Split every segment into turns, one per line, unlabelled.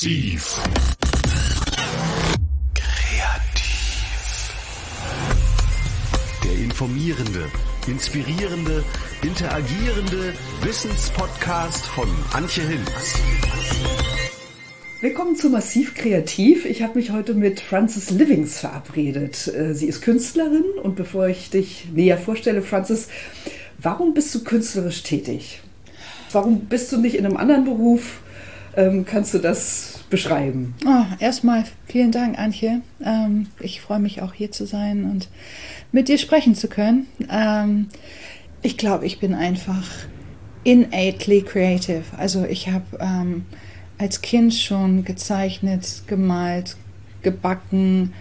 Massiv. Kreativ. Der informierende, inspirierende, interagierende Wissenspodcast von Antje Hinz.
Willkommen zu Massiv Kreativ. Ich habe mich heute mit Frances Livings verabredet. Äh, sie ist Künstlerin und bevor ich dich näher vorstelle, Frances, warum bist du künstlerisch tätig? Warum bist du nicht in einem anderen Beruf? Ähm, kannst du das beschreiben?
Oh, erstmal vielen Dank, Antje. Ähm, ich freue mich auch hier zu sein und mit dir sprechen zu können. Ähm, ich glaube, ich bin einfach innately creative. Also ich habe ähm, als Kind schon gezeichnet, gemalt, gebacken.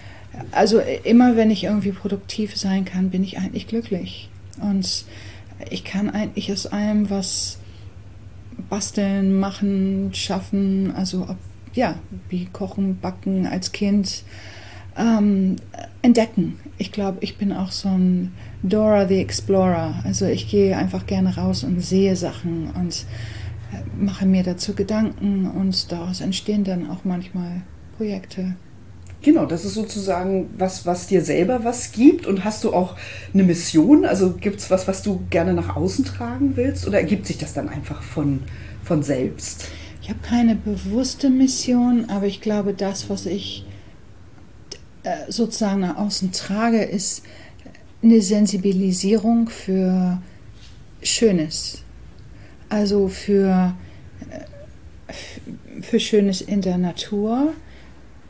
Also immer wenn ich irgendwie produktiv sein kann, bin ich eigentlich glücklich. Und ich kann eigentlich aus allem was basteln, machen, schaffen, also ob, ja, wie kochen, backen als Kind, ähm, entdecken. Ich glaube, ich bin auch so ein Dora the Explorer. Also ich gehe einfach gerne raus und sehe Sachen und mache mir dazu Gedanken und daraus entstehen dann auch manchmal Projekte.
Genau, das ist sozusagen was, was dir selber was gibt. Und hast du auch eine Mission? Also gibt es was, was du gerne nach außen tragen willst? Oder ergibt sich das dann einfach von, von selbst?
Ich habe keine bewusste Mission, aber ich glaube, das, was ich äh, sozusagen nach außen trage, ist eine Sensibilisierung für Schönes, also für, äh, für Schönes in der Natur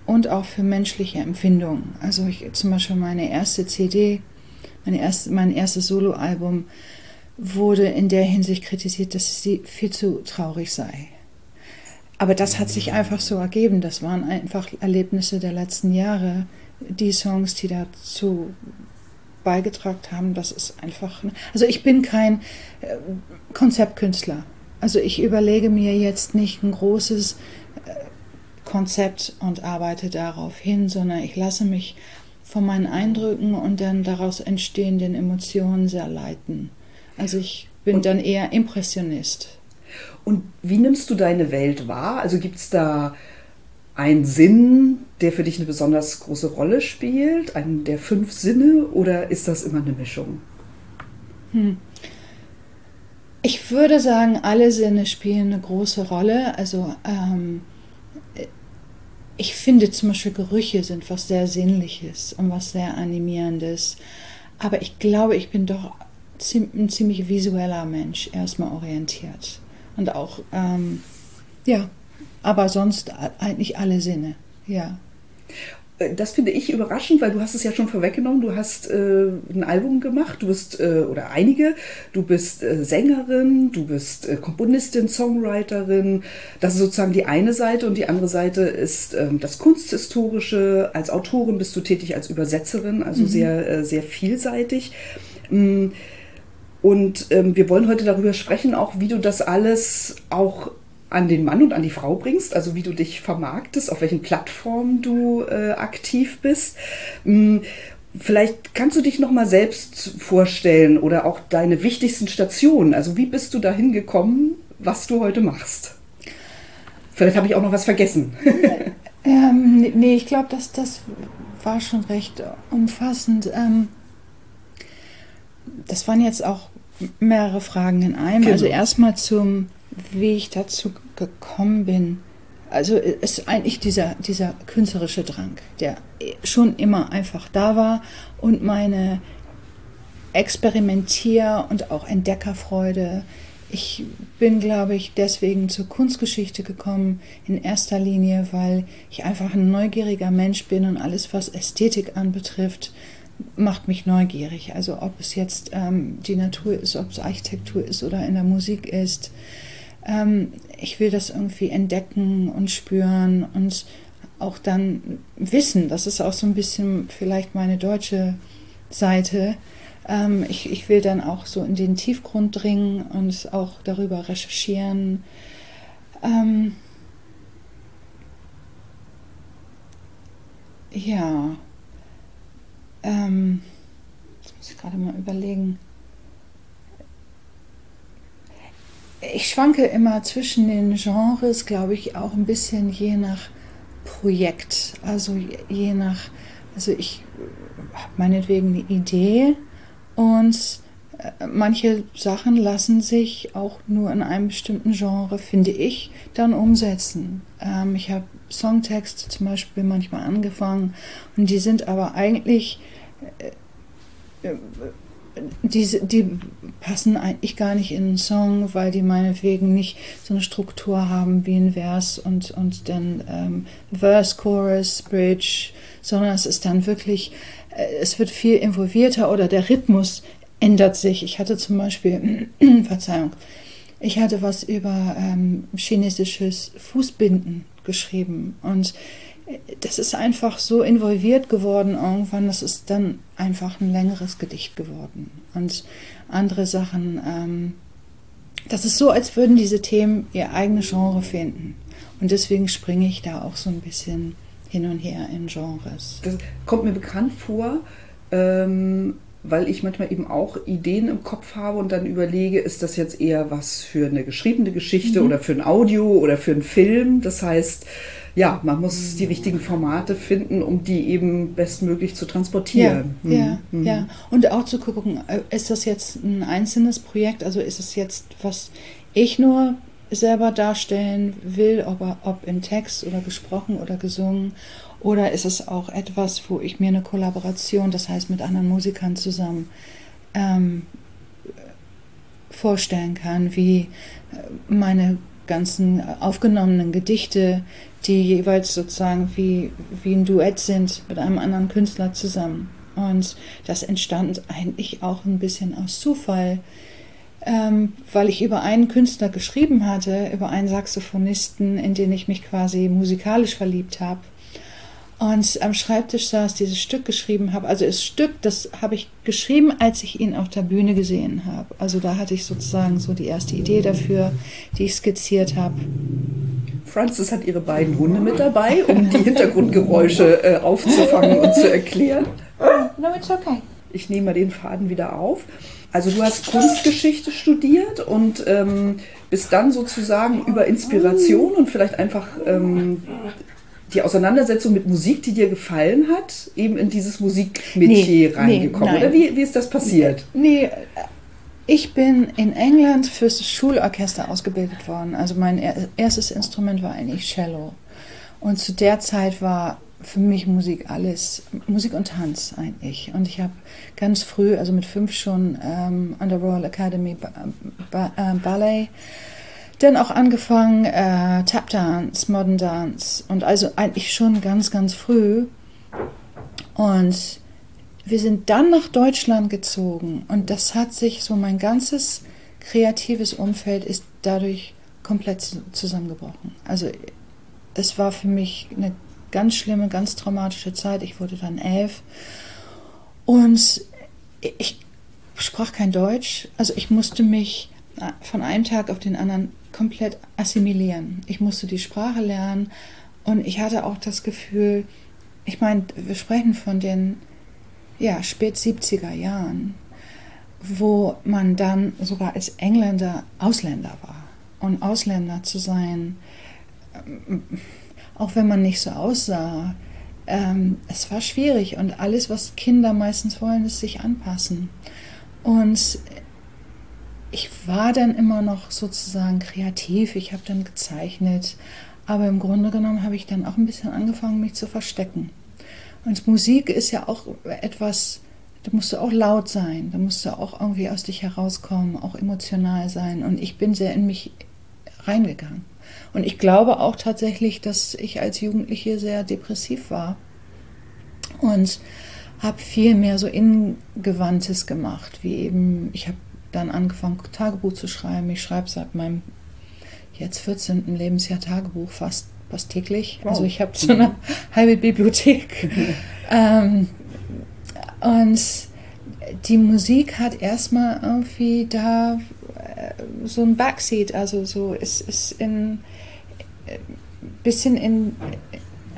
und auch für menschliche Empfindungen. Also ich, zum Beispiel meine erste CD, meine erste, mein erstes Soloalbum wurde in der Hinsicht kritisiert, dass sie viel zu traurig sei. Aber das hat sich einfach so ergeben. Das waren einfach Erlebnisse der letzten Jahre. Die Songs, die dazu beigetragen haben, das ist einfach. Also ich bin kein äh, Konzeptkünstler. Also ich überlege mir jetzt nicht ein großes äh, Konzept und arbeite darauf hin, sondern ich lasse mich von meinen Eindrücken und dann daraus entstehenden Emotionen sehr leiten. Also ich bin und, dann eher Impressionist.
Und wie nimmst du deine Welt wahr? Also gibt es da einen Sinn, der für dich eine besonders große Rolle spielt? Einen der fünf Sinne oder ist das immer eine Mischung?
Hm. Ich würde sagen, alle Sinne spielen eine große Rolle. Also ähm, ich finde zum Beispiel Gerüche sind was sehr Sinnliches und was sehr Animierendes. Aber ich glaube, ich bin doch ein ziemlich visueller Mensch, erstmal orientiert. Und auch, ähm, ja, aber sonst eigentlich alle Sinne, ja.
Das finde ich überraschend, weil du hast es ja schon vorweggenommen. Du hast äh, ein Album gemacht, du bist, äh, oder einige, du bist äh, Sängerin, du bist äh, Komponistin, Songwriterin. Das ist sozusagen die eine Seite und die andere Seite ist ähm, das Kunsthistorische. Als Autorin bist du tätig als Übersetzerin, also mhm. sehr, äh, sehr vielseitig. Mm, und ähm, wir wollen heute darüber sprechen, auch wie du das alles auch an den Mann und an die Frau bringst, also wie du dich vermarktest, auf welchen Plattformen du äh, aktiv bist. Hm, vielleicht kannst du dich noch mal selbst vorstellen oder auch deine wichtigsten Stationen. Also wie bist du dahin gekommen, was du heute machst? Vielleicht habe ich auch noch was vergessen.
ähm, nee, ich glaube, dass das war schon recht umfassend. Ähm, das waren jetzt auch mehrere Fragen in einem. Genau. Also erstmal zum wie ich dazu gekommen bin. Also es ist eigentlich dieser, dieser künstlerische Drang, der schon immer einfach da war und meine Experimentier- und auch Entdeckerfreude. Ich bin, glaube ich, deswegen zur Kunstgeschichte gekommen, in erster Linie, weil ich einfach ein neugieriger Mensch bin und alles, was Ästhetik anbetrifft, macht mich neugierig. Also ob es jetzt ähm, die Natur ist, ob es Architektur ist oder in der Musik ist. Ähm, ich will das irgendwie entdecken und spüren und auch dann wissen. Das ist auch so ein bisschen vielleicht meine deutsche Seite. Ähm, ich, ich will dann auch so in den Tiefgrund dringen und auch darüber recherchieren. Ähm, ja. Ähm, jetzt muss ich gerade mal überlegen. ich schwanke immer zwischen den Genres, glaube ich, auch ein bisschen je nach Projekt. Also je nach, also ich habe meinetwegen eine Idee und manche Sachen lassen sich auch nur in einem bestimmten Genre, finde ich, dann umsetzen. Ähm, ich habe Songtexte zum Beispiel manchmal angefangen und die sind aber eigentlich, äh, äh, die, die passen eigentlich gar nicht in einen Song, weil die meinetwegen nicht so eine Struktur haben wie ein Vers und, und dann ähm, Verse, Chorus, Bridge, sondern es ist dann wirklich, äh, es wird viel involvierter oder der Rhythmus ändert sich. Ich hatte zum Beispiel, Verzeihung, ich hatte was über ähm, chinesisches Fußbinden geschrieben und äh, das ist einfach so involviert geworden irgendwann, das ist dann einfach ein längeres Gedicht geworden. Und andere Sachen, ähm, das ist so, als würden diese Themen ihr eigenes Genre finden. Und deswegen springe ich da auch so ein bisschen hin und her in Genres.
Das kommt mir bekannt vor. Ähm weil ich manchmal eben auch Ideen im Kopf habe und dann überlege, ist das jetzt eher was für eine geschriebene Geschichte mhm. oder für ein Audio oder für einen Film. Das heißt, ja, man muss die richtigen Formate finden, um die eben bestmöglich zu transportieren.
Ja, ja, mhm. ja. Und auch zu gucken, äh, ist das jetzt ein einzelnes Projekt? Also ist es jetzt, was ich nur selber darstellen will, ob, ob in Text oder gesprochen oder gesungen oder ist es auch etwas, wo ich mir eine Kollaboration, das heißt mit anderen Musikern zusammen, ähm, vorstellen kann, wie meine ganzen aufgenommenen Gedichte, die jeweils sozusagen wie, wie ein Duett sind mit einem anderen Künstler zusammen. Und das entstand eigentlich auch ein bisschen aus Zufall, ähm, weil ich über einen Künstler geschrieben hatte, über einen Saxophonisten, in den ich mich quasi musikalisch verliebt habe und am Schreibtisch saß, dieses Stück geschrieben habe. Also das Stück, das habe ich geschrieben, als ich ihn auf der Bühne gesehen habe. Also da hatte ich sozusagen so die erste Idee dafür, die ich skizziert habe.
Frances hat ihre beiden Hunde mit dabei, um die Hintergrundgeräusche äh, aufzufangen und zu erklären.
No, it's okay.
Ich nehme mal den Faden wieder auf. Also du hast Kunstgeschichte studiert und ähm, bist dann sozusagen über Inspiration und vielleicht einfach ähm, die Auseinandersetzung mit Musik, die dir gefallen hat, eben in dieses Musikmetier nee, reingekommen? Nee, Oder wie, wie ist das passiert?
Nee, ich bin in England fürs Schulorchester ausgebildet worden. Also mein erstes Instrument war eigentlich Cello. Und zu der Zeit war für mich Musik alles, Musik und Tanz eigentlich. Und ich habe ganz früh, also mit fünf schon ähm, an der Royal Academy ba ba äh, Ballet dann auch angefangen, äh, Tap Dance, Modern Dance und also eigentlich schon ganz, ganz früh. Und wir sind dann nach Deutschland gezogen und das hat sich so mein ganzes kreatives Umfeld ist dadurch komplett zusammengebrochen. Also es war für mich eine ganz schlimme, ganz traumatische Zeit. Ich wurde dann elf und ich sprach kein Deutsch. Also ich musste mich von einem Tag auf den anderen komplett assimilieren. Ich musste die Sprache lernen und ich hatte auch das Gefühl, ich meine, wir sprechen von den ja, spät 70er Jahren, wo man dann sogar als Engländer Ausländer war. Und Ausländer zu sein, ähm, auch wenn man nicht so aussah, ähm, es war schwierig und alles, was Kinder meistens wollen, ist sich anpassen. Und ich war dann immer noch sozusagen kreativ, ich habe dann gezeichnet, aber im Grunde genommen habe ich dann auch ein bisschen angefangen, mich zu verstecken. Und Musik ist ja auch etwas, da musst du auch laut sein, da musst du auch irgendwie aus dich herauskommen, auch emotional sein. Und ich bin sehr in mich reingegangen. Und ich glaube auch tatsächlich, dass ich als Jugendliche sehr depressiv war und habe viel mehr so Ingewandtes gemacht, wie eben, ich habe dann angefangen, Tagebuch zu schreiben. Ich schreibe seit meinem jetzt 14. Lebensjahr Tagebuch fast, fast täglich. Wow. Also ich habe so eine halbe Bibliothek. ähm, und die Musik hat erstmal irgendwie da äh, so ein Backseat, also so ist es in äh, bisschen in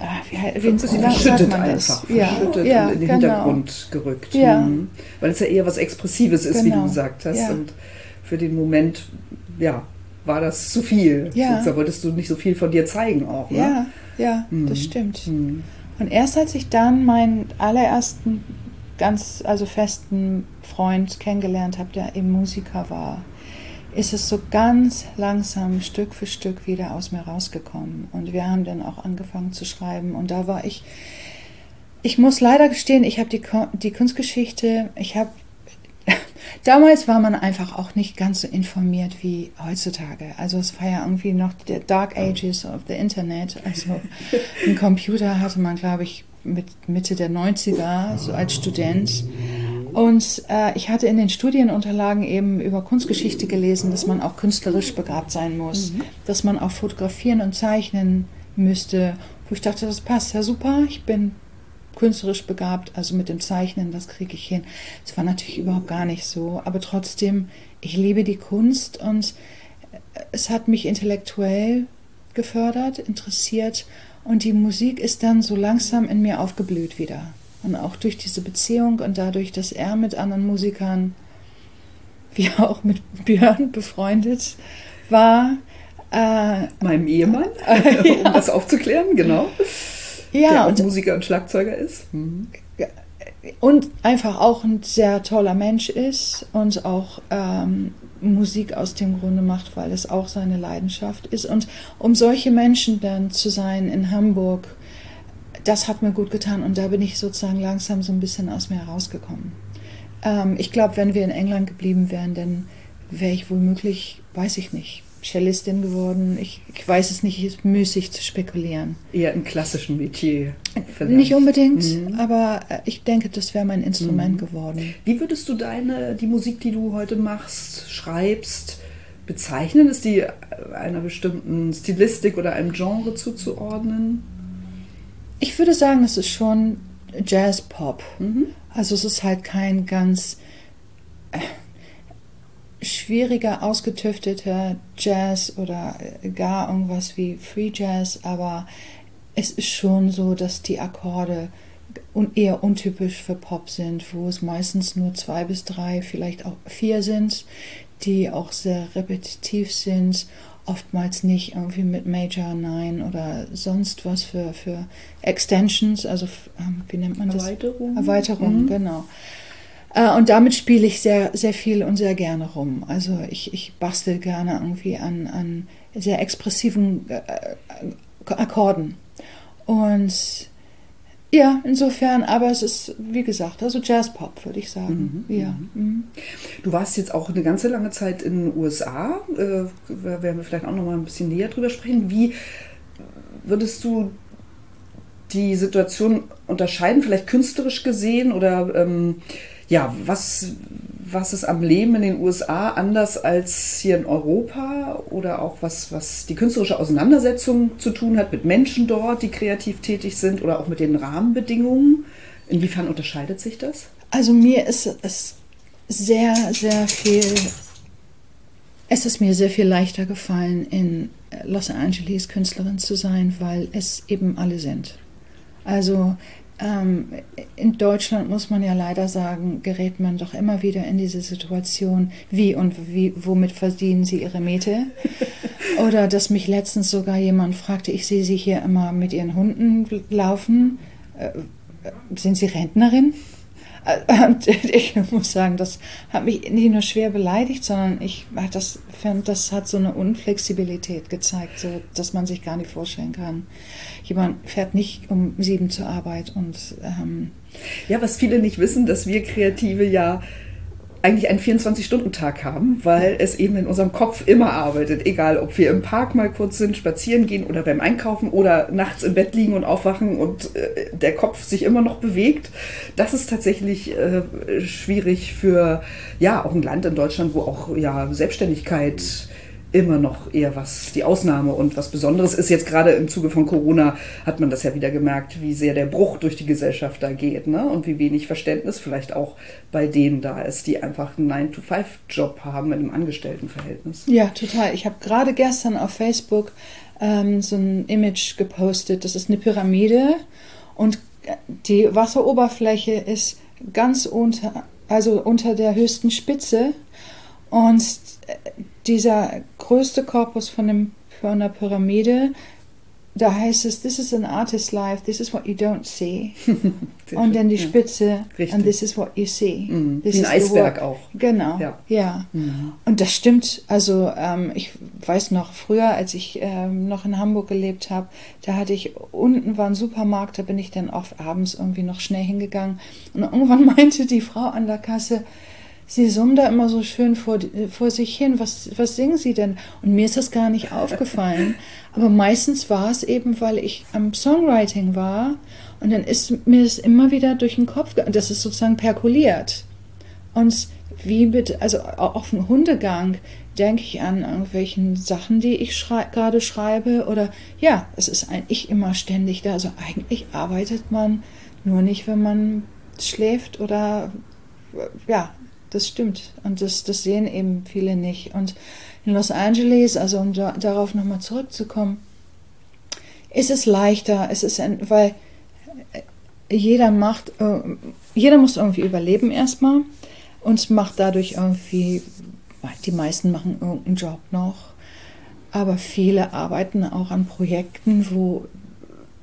Ah, wie, wie, sie verschüttet einfach, ja. verschüttet ja, und in den genau. Hintergrund gerückt. Ja. Mhm. Weil es ja eher was Expressives ist, genau. wie du genau. gesagt hast. Und für den Moment, ja, war das zu viel.
Ja.
Da wolltest du nicht so viel von dir zeigen auch, ne?
Ja, ja,
Mhm.
das stimmt.
Mhm.
Und erst als ich dann meinen allerersten ganz, also festen Freund kennengelernt habe, der eben Musiker war, ist es so ganz langsam Stück für Stück wieder aus mir rausgekommen. Und wir haben dann auch angefangen zu schreiben. Und da war ich, ich muss leider gestehen, ich habe die, die Kunstgeschichte, ich habe, damals war man einfach auch nicht ganz so informiert wie heutzutage. Also es war ja irgendwie noch der Dark Ages of the Internet. Also einen Computer hatte man, glaube ich, mit Mitte der 90er, so als Student. Und äh, ich hatte in den Studienunterlagen eben über Kunstgeschichte gelesen, dass man auch künstlerisch begabt sein muss, dass man auch fotografieren und zeichnen müsste. Wo ich dachte, das passt ja super, ich bin künstlerisch begabt, also mit dem Zeichnen, das kriege ich hin. Es war natürlich überhaupt gar nicht so, aber trotzdem, ich liebe die Kunst und es hat mich intellektuell gefördert, interessiert und die Musik ist dann so langsam in mir aufgeblüht wieder. Und auch durch diese Beziehung und dadurch, dass er mit anderen Musikern, wie auch mit Björn befreundet war, äh,
Meinem Ehemann, um das aufzuklären, genau. der
ja,
auch
und
Musiker und Schlagzeuger ist. Mhm.
und einfach auch ein sehr toller Mensch ist und auch ähm, Musik aus dem Grunde macht, weil es auch seine Leidenschaft ist. Und um solche Menschen dann zu sein in Hamburg, das hat mir gut getan und da bin ich sozusagen langsam so ein bisschen aus mir herausgekommen. Ähm, ich glaube, wenn wir in England geblieben wären, dann wäre ich womöglich, weiß ich nicht, Cellistin geworden. Ich, ich weiß es nicht, es ist müßig zu spekulieren.
Eher im klassischen Metier. vielleicht.
Nicht unbedingt,
Mhm.
aber äh, ich denke, das wäre mein Instrument geworden.
Wie würdest du deine, die Musik, die du heute machst, schreibst, bezeichnen? Ist die einer bestimmten Stilistik oder einem Genre zuzuordnen?
Ich würde sagen, es ist schon Jazz-Pop.
Mhm.
Also es ist halt kein ganz äh, schwieriger, ausgetüfteter Jazz oder äh, gar irgendwas wie Free Jazz, aber es ist schon so, dass die Akkorde eher untypisch für Pop sind, wo es meistens nur zwei bis drei, vielleicht auch vier sind, die auch sehr repetitiv sind, oftmals nicht irgendwie mit Major 9 oder sonst was für, für Extensions, also ähm, wie nennt man das?
Erweiterung?
Erweiterung,
Mhm.
genau. Äh, Und damit spiele ich sehr, sehr viel und sehr gerne rum. Also ich, ich bastel gerne irgendwie an, an sehr expressiven äh, äh, Akkorden. Und ja, insofern, aber es ist, wie gesagt, also Jazzpop, würde ich sagen. ja. mhm.
Du warst jetzt auch eine ganze lange Zeit in den USA. Äh, da werden wir vielleicht auch noch mal ein bisschen näher drüber sprechen. Wie würdest du die Situation unterscheiden, vielleicht künstlerisch gesehen oder ähm, ja, was, was ist am Leben in den USA anders als hier in Europa oder auch was, was die künstlerische Auseinandersetzung zu tun hat mit Menschen dort, die kreativ tätig sind oder auch mit den Rahmenbedingungen? Inwiefern unterscheidet sich das?
Also mir ist es sehr, sehr viel, es ist mir sehr viel leichter gefallen, in Los Angeles Künstlerin zu sein, weil es eben alle sind. Also in Deutschland muss man ja leider sagen, gerät man doch immer wieder in diese Situation, wie und wie, womit verdienen Sie Ihre Miete? Oder dass mich letztens sogar jemand fragte, ich sehe Sie hier immer mit Ihren Hunden laufen. Äh, sind Sie Rentnerin? Äh, Und ich muss sagen, das hat mich nicht nur schwer beleidigt, sondern ich das fand, das hat so eine Unflexibilität gezeigt, so dass man sich gar nicht vorstellen kann. Jemand fährt nicht um sieben zur Arbeit und ähm,
Ja, was viele nicht wissen, dass wir Kreative ja eigentlich einen 24-Stunden-Tag haben, weil es eben in unserem Kopf immer arbeitet. Egal, ob wir im Park mal kurz sind, spazieren gehen oder beim Einkaufen oder nachts im Bett liegen und aufwachen und äh, der Kopf sich immer noch bewegt. Das ist tatsächlich äh, schwierig für, ja, auch ein Land in Deutschland, wo auch, ja, Selbstständigkeit immer noch eher was die Ausnahme und was Besonderes ist. Jetzt gerade im Zuge von Corona hat man das ja wieder gemerkt, wie sehr der Bruch durch die Gesellschaft da geht ne? und wie wenig Verständnis vielleicht auch bei denen da ist, die einfach einen 9-to-5-Job haben mit einem Angestelltenverhältnis.
Ja, total. Ich habe gerade gestern auf Facebook ähm, so ein Image gepostet. Das ist eine Pyramide und die Wasseroberfläche ist ganz unter, also unter der höchsten Spitze und dieser größte Korpus von, dem, von der Pyramide, da heißt es, this is an artist's life, this is what you don't see. und dann die Spitze,
Richtig.
and this is what you see.
Mhm.
This
Wie ein Eisberg auch.
Genau,
Ja.
ja. Und das stimmt. Also ähm, ich weiß noch, früher, als ich ähm, noch in Hamburg gelebt habe, da hatte ich, unten war ein Supermarkt, da bin ich dann oft abends irgendwie noch schnell hingegangen. Und irgendwann meinte die Frau an der Kasse, Sie summen da immer so schön vor, vor sich hin. Was, was singen Sie denn? Und mir ist das gar nicht aufgefallen. Aber meistens war es eben, weil ich am Songwriting war. Und dann ist mir das immer wieder durch den Kopf, das ist sozusagen perkuliert. Und wie mit, also au- auf dem Hundegang denke ich an irgendwelchen Sachen, die ich schrei gerade schreibe. Oder ja, es ist eigentlich immer ständig da. Also eigentlich arbeitet man nur nicht, wenn man schläft oder ja, das stimmt. Und das, das sehen eben viele nicht. Und in Los Angeles, also um da, darauf nochmal zurückzukommen, ist es leichter, es ist ein, weil jeder macht, äh, jeder muss irgendwie überleben erstmal und macht dadurch irgendwie, die meisten machen irgendeinen Job noch, aber viele arbeiten auch an Projekten, wo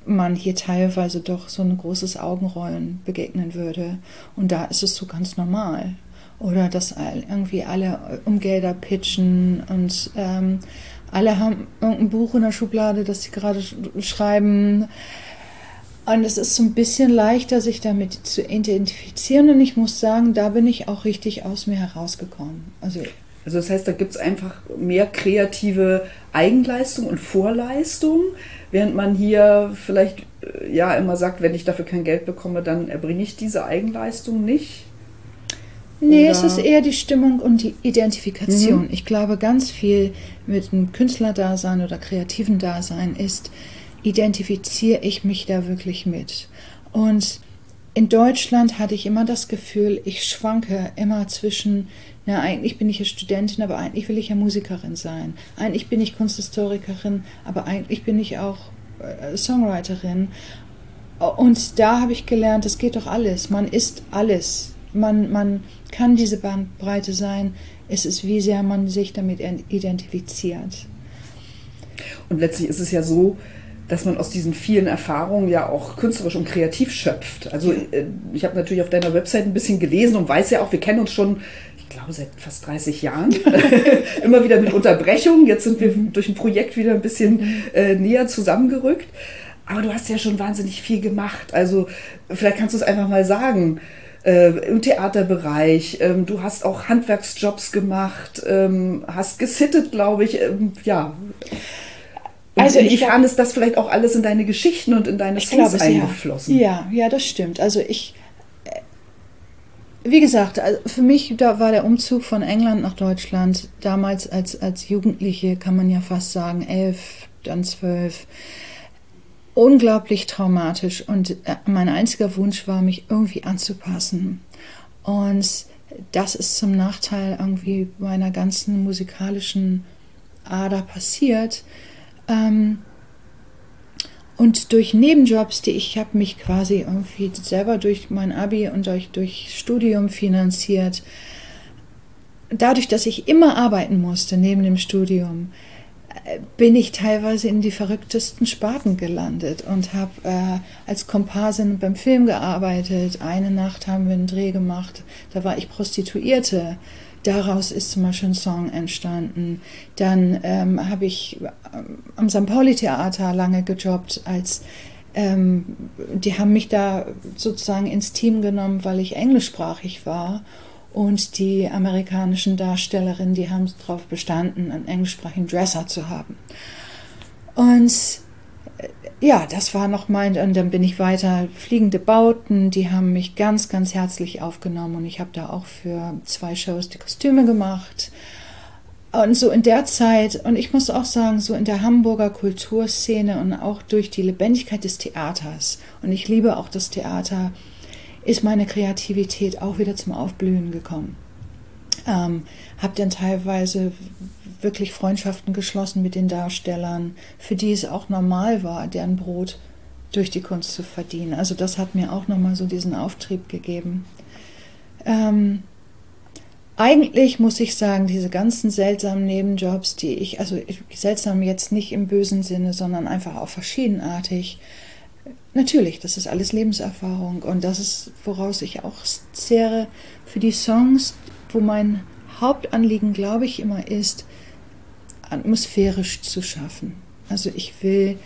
man hier teilweise doch so ein großes Augenrollen begegnen würde. Und da ist es so ganz normal. Oder dass irgendwie alle um Gelder pitchen und ähm, alle haben irgendein Buch in der Schublade, das sie gerade sch schreiben. Und es ist so ein bisschen leichter, sich damit zu identifizieren. Und ich muss sagen, da bin ich auch richtig aus mir herausgekommen. Also
Also das heißt, da gibt es einfach mehr kreative Eigenleistung und Vorleistung, während man hier vielleicht äh, ja immer sagt, wenn ich dafür kein Geld bekomme, dann erbringe ich diese Eigenleistung nicht.
Nee,
Oder-
es ist eher die Stimmung und die Identifikation. Ich glaube, ganz viel mit einem Künstlerdasein oder kreativen Dasein ist, identifiziere ich mich da wirklich mit. Und in Deutschland hatte ich immer das Gefühl, ich schwanke immer zwischen, na, eigentlich bin ich ja Studentin, aber eigentlich will ich ja Musikerin sein. Eigentlich bin ich Kunsthistorikerin, aber eigentlich bin ich auch äh, Songwriterin. Und da habe ich gelernt, es geht doch alles. Man ist alles. Man, man kann diese Bandbreite sein. Es ist, wie sehr man sich damit identifiziert.
Und letztlich ist es ja so, dass man aus diesen vielen Erfahrungen ja auch künstlerisch und kreativ schöpft. Also äh, ich habe natürlich auf deiner Website ein bisschen gelesen und weiß ja auch, wir kennen uns schon, ich glaube, seit fast 30 Jahren. Immer wieder mit Unterbrechungen. Jetzt sind wir durch ein Projekt wieder ein bisschen äh, näher zusammengerückt. Aber du hast ja schon wahnsinnig viel gemacht. Also vielleicht kannst du es einfach mal sagen. Äh, Im Theaterbereich, ähm, du hast auch Handwerksjobs gemacht, ähm, hast gesittet, glaube ich. Ähm, ja, und
Also ich
inwiefern ist das vielleicht auch alles in deine Geschichten und in deine Songs
glaube
eingeflossen?
Ja. ja, ja, das stimmt. Also ich, äh, wie gesagt, also für mich da war der Umzug von England nach Deutschland damals als, als Jugendliche, kann man ja fast sagen, elf, dann zwölf, unglaublich traumatisch. Und äh, mein einziger Wunsch war, mich irgendwie anzupassen. Und das ist zum Nachteil irgendwie meiner ganzen musikalischen Ader passiert. Ähm, und durch Nebenjobs, die ich habe mich quasi irgendwie selber durch mein Abi und durch, durch Studium finanziert. Dadurch, dass ich immer arbeiten musste neben dem Studium, bin ich teilweise in die verrücktesten Sparten gelandet und habe äh, als Komparsin beim Film gearbeitet. Eine Nacht haben wir einen Dreh gemacht, da war ich Prostituierte. Daraus ist zum Beispiel ein Song entstanden. Dann ähm, habe ich ähm, am St. Pauli-Theater lange gejobbt als ähm, die haben mich da sozusagen ins Team genommen, weil ich englischsprachig war. Und die amerikanischen Darstellerinnen, die haben darauf bestanden, einen englischsprachigen Dresser zu haben. Und äh, ja, das war noch mein, und dann bin ich weiter, fliegende Bauten, die haben mich ganz, ganz herzlich aufgenommen und ich habe da auch für zwei Shows die Kostüme gemacht. Und so in der Zeit, und ich muss auch sagen, so in der Hamburger Kulturszene und auch durch die Lebendigkeit des Theaters, und ich liebe auch das Theater, ist meine Kreativität auch wieder zum Aufblühen gekommen. Ähm, habe dann teilweise wirklich Freundschaften geschlossen mit den Darstellern, für die es auch normal war, deren Brot durch die Kunst zu verdienen. Also das hat mir auch nochmal so diesen Auftrieb gegeben. Ähm, eigentlich muss ich sagen, diese ganzen seltsamen Nebenjobs, die ich, also seltsam jetzt nicht im bösen Sinne, sondern einfach auch verschiedenartig. Natürlich, das ist alles Lebenserfahrung und das ist, woraus ich auch zehre für die Songs, wo mein Hauptanliegen, glaube ich, immer ist, atmosphärisch zu schaffen. Also ich will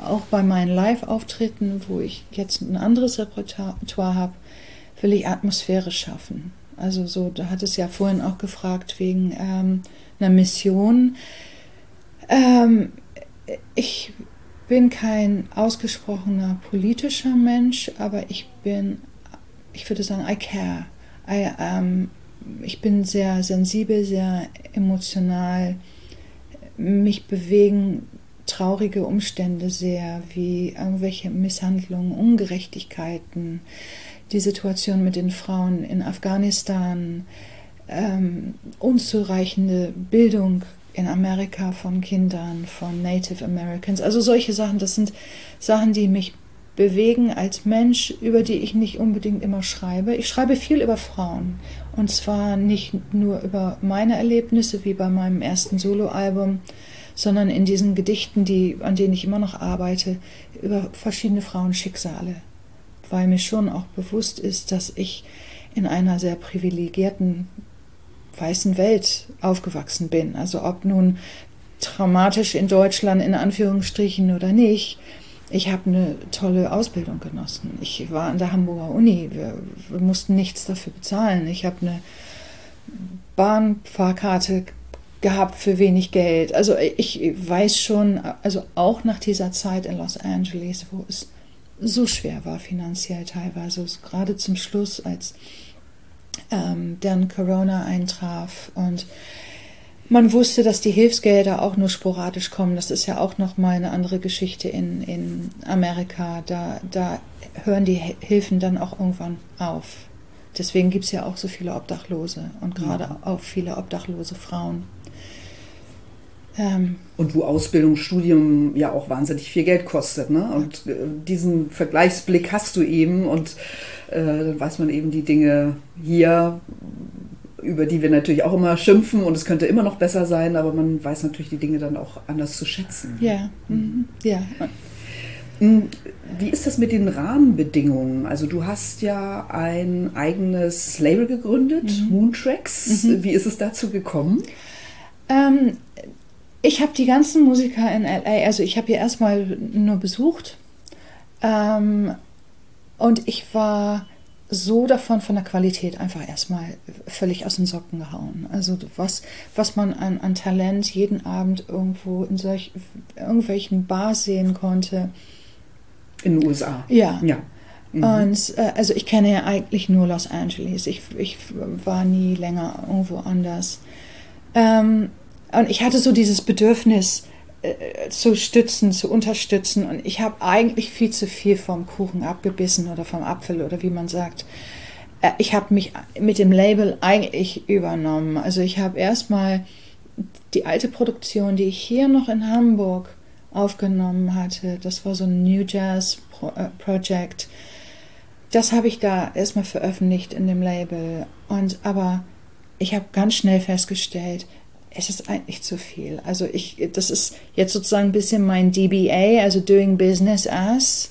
auch bei meinen Live-Auftritten, wo ich jetzt ein anderes Repertoire habe, will ich Atmosphäre schaffen. Also so, da hat es ja vorhin auch gefragt wegen ähm, einer Mission. Ähm, ich bin kein ausgesprochener politischer Mensch, aber ich bin, ich würde sagen, I care. I, ähm, ich bin sehr sensibel, sehr emotional. Mich bewegen traurige Umstände sehr, wie irgendwelche Misshandlungen, Ungerechtigkeiten die Situation mit den Frauen in Afghanistan, ähm, unzureichende Bildung in Amerika von Kindern, von Native Americans. Also solche Sachen, das sind Sachen, die mich bewegen als Mensch, über die ich nicht unbedingt immer schreibe. Ich schreibe viel über Frauen. Und zwar nicht nur über meine Erlebnisse wie bei meinem ersten Soloalbum, sondern in diesen Gedichten, die, an denen ich immer noch arbeite, über verschiedene Frauenschicksale weil mir schon auch bewusst ist, dass ich in einer sehr privilegierten weißen Welt aufgewachsen bin. Also ob nun traumatisch in Deutschland in Anführungsstrichen oder nicht. Ich habe eine tolle Ausbildung genossen. Ich war an der Hamburger Uni. Wir, wir mussten nichts dafür bezahlen. Ich habe eine Bahnfahrkarte gehabt für wenig Geld. Also ich weiß schon, also auch nach dieser Zeit in Los Angeles, wo es so schwer war finanziell teilweise, gerade zum Schluss, als ähm, dann Corona eintraf und man wusste, dass die Hilfsgelder auch nur sporadisch kommen. Das ist ja auch nochmal eine andere Geschichte in, in Amerika. Da, da hören die Hilfen dann auch irgendwann auf. Deswegen gibt es ja auch so viele Obdachlose und gerade ja. auch viele obdachlose Frauen.
Ähm, und wo Ausbildung, Studium ja auch wahnsinnig viel Geld kostet. Ne? Und äh, diesen Vergleichsblick hast du eben und äh, dann weiß man eben die Dinge hier, über die wir natürlich auch immer schimpfen und es könnte immer noch besser sein, aber man weiß natürlich die Dinge dann auch anders zu schätzen.
Ja, mhm. ja.
Hm, wie ist das mit den Rahmenbedingungen? Also du hast ja ein eigenes Label gegründet, mhm. Moontracks. Mhm. Wie ist es dazu gekommen?
Ähm, ich habe die ganzen Musiker in LA, also ich habe hier erstmal nur besucht ähm, und ich war so davon von der Qualität einfach erstmal völlig aus den Socken gehauen. Also was, was man an, an Talent jeden Abend irgendwo in solch, irgendwelchen Bars sehen konnte.
In den USA.
Ja. ja. Mhm. Und äh, also ich kenne ja eigentlich nur Los Angeles. Ich, ich war nie länger irgendwo anders. Ähm, und ich hatte so dieses Bedürfnis äh, zu stützen, zu unterstützen. Und ich habe eigentlich viel zu viel vom Kuchen abgebissen oder vom Apfel oder wie man sagt. Äh, ich habe mich mit dem Label eigentlich übernommen. Also ich habe erstmal die alte Produktion, die ich hier noch in Hamburg aufgenommen hatte, das war so ein New Jazz Pro äh, Project. Das habe ich da erstmal veröffentlicht in dem Label. Und aber ich habe ganz schnell festgestellt, es ist eigentlich zu viel. Also ich, das ist jetzt sozusagen ein bisschen mein DBA, also Doing Business as.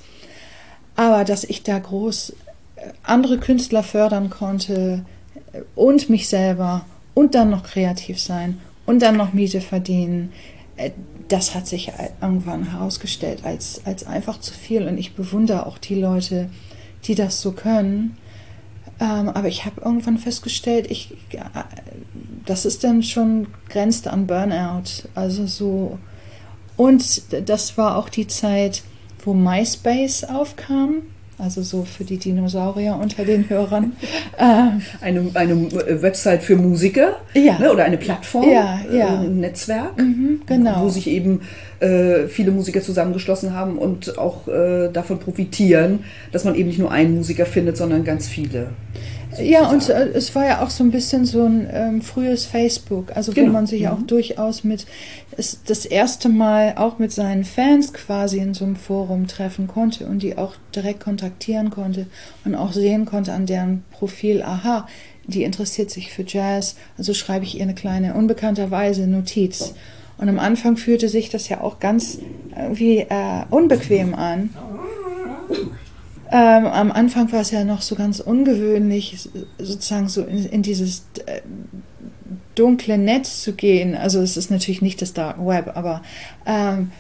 Aber dass ich da groß äh, andere Künstler fördern konnte äh, und mich selber und dann noch kreativ sein und dann noch Miete verdienen, äh, das hat sich irgendwann herausgestellt als, als einfach zu viel. Und ich bewundere auch die Leute, die das so können. Ähm, aber ich habe irgendwann festgestellt, ich, das ist dann schon grenzt an Burnout. Also so. Und das war auch die Zeit, wo MySpace aufkam. Also so für die Dinosaurier unter den Hörern.
Ähm, eine, eine Website für Musiker
ja.
ne, oder eine Plattform,
ja, ja.
Äh, ein Netzwerk,
mhm, genau.
wo sich eben äh, viele Musiker zusammengeschlossen haben und auch äh, davon profitieren, dass man eben nicht nur einen Musiker findet, sondern ganz viele.
Ja, und äh, es war ja auch so ein bisschen so ein ähm, frühes Facebook, also genau. wo man sich mhm. auch durchaus mit es, das erste Mal auch mit seinen Fans quasi in so einem Forum treffen konnte und die auch direkt kontaktieren kontaktieren konnte und auch sehen konnte an deren Profil, aha, die interessiert sich für Jazz, also schreibe ich ihr eine kleine unbekannterweise Notiz. Und am Anfang fühlte sich das ja auch ganz irgendwie äh, unbequem an. Ähm, am Anfang war es ja noch so ganz ungewöhnlich, sozusagen so in, in dieses äh, dunkle Netz zu gehen. Also es ist natürlich nicht das Dark Web, aber ähm,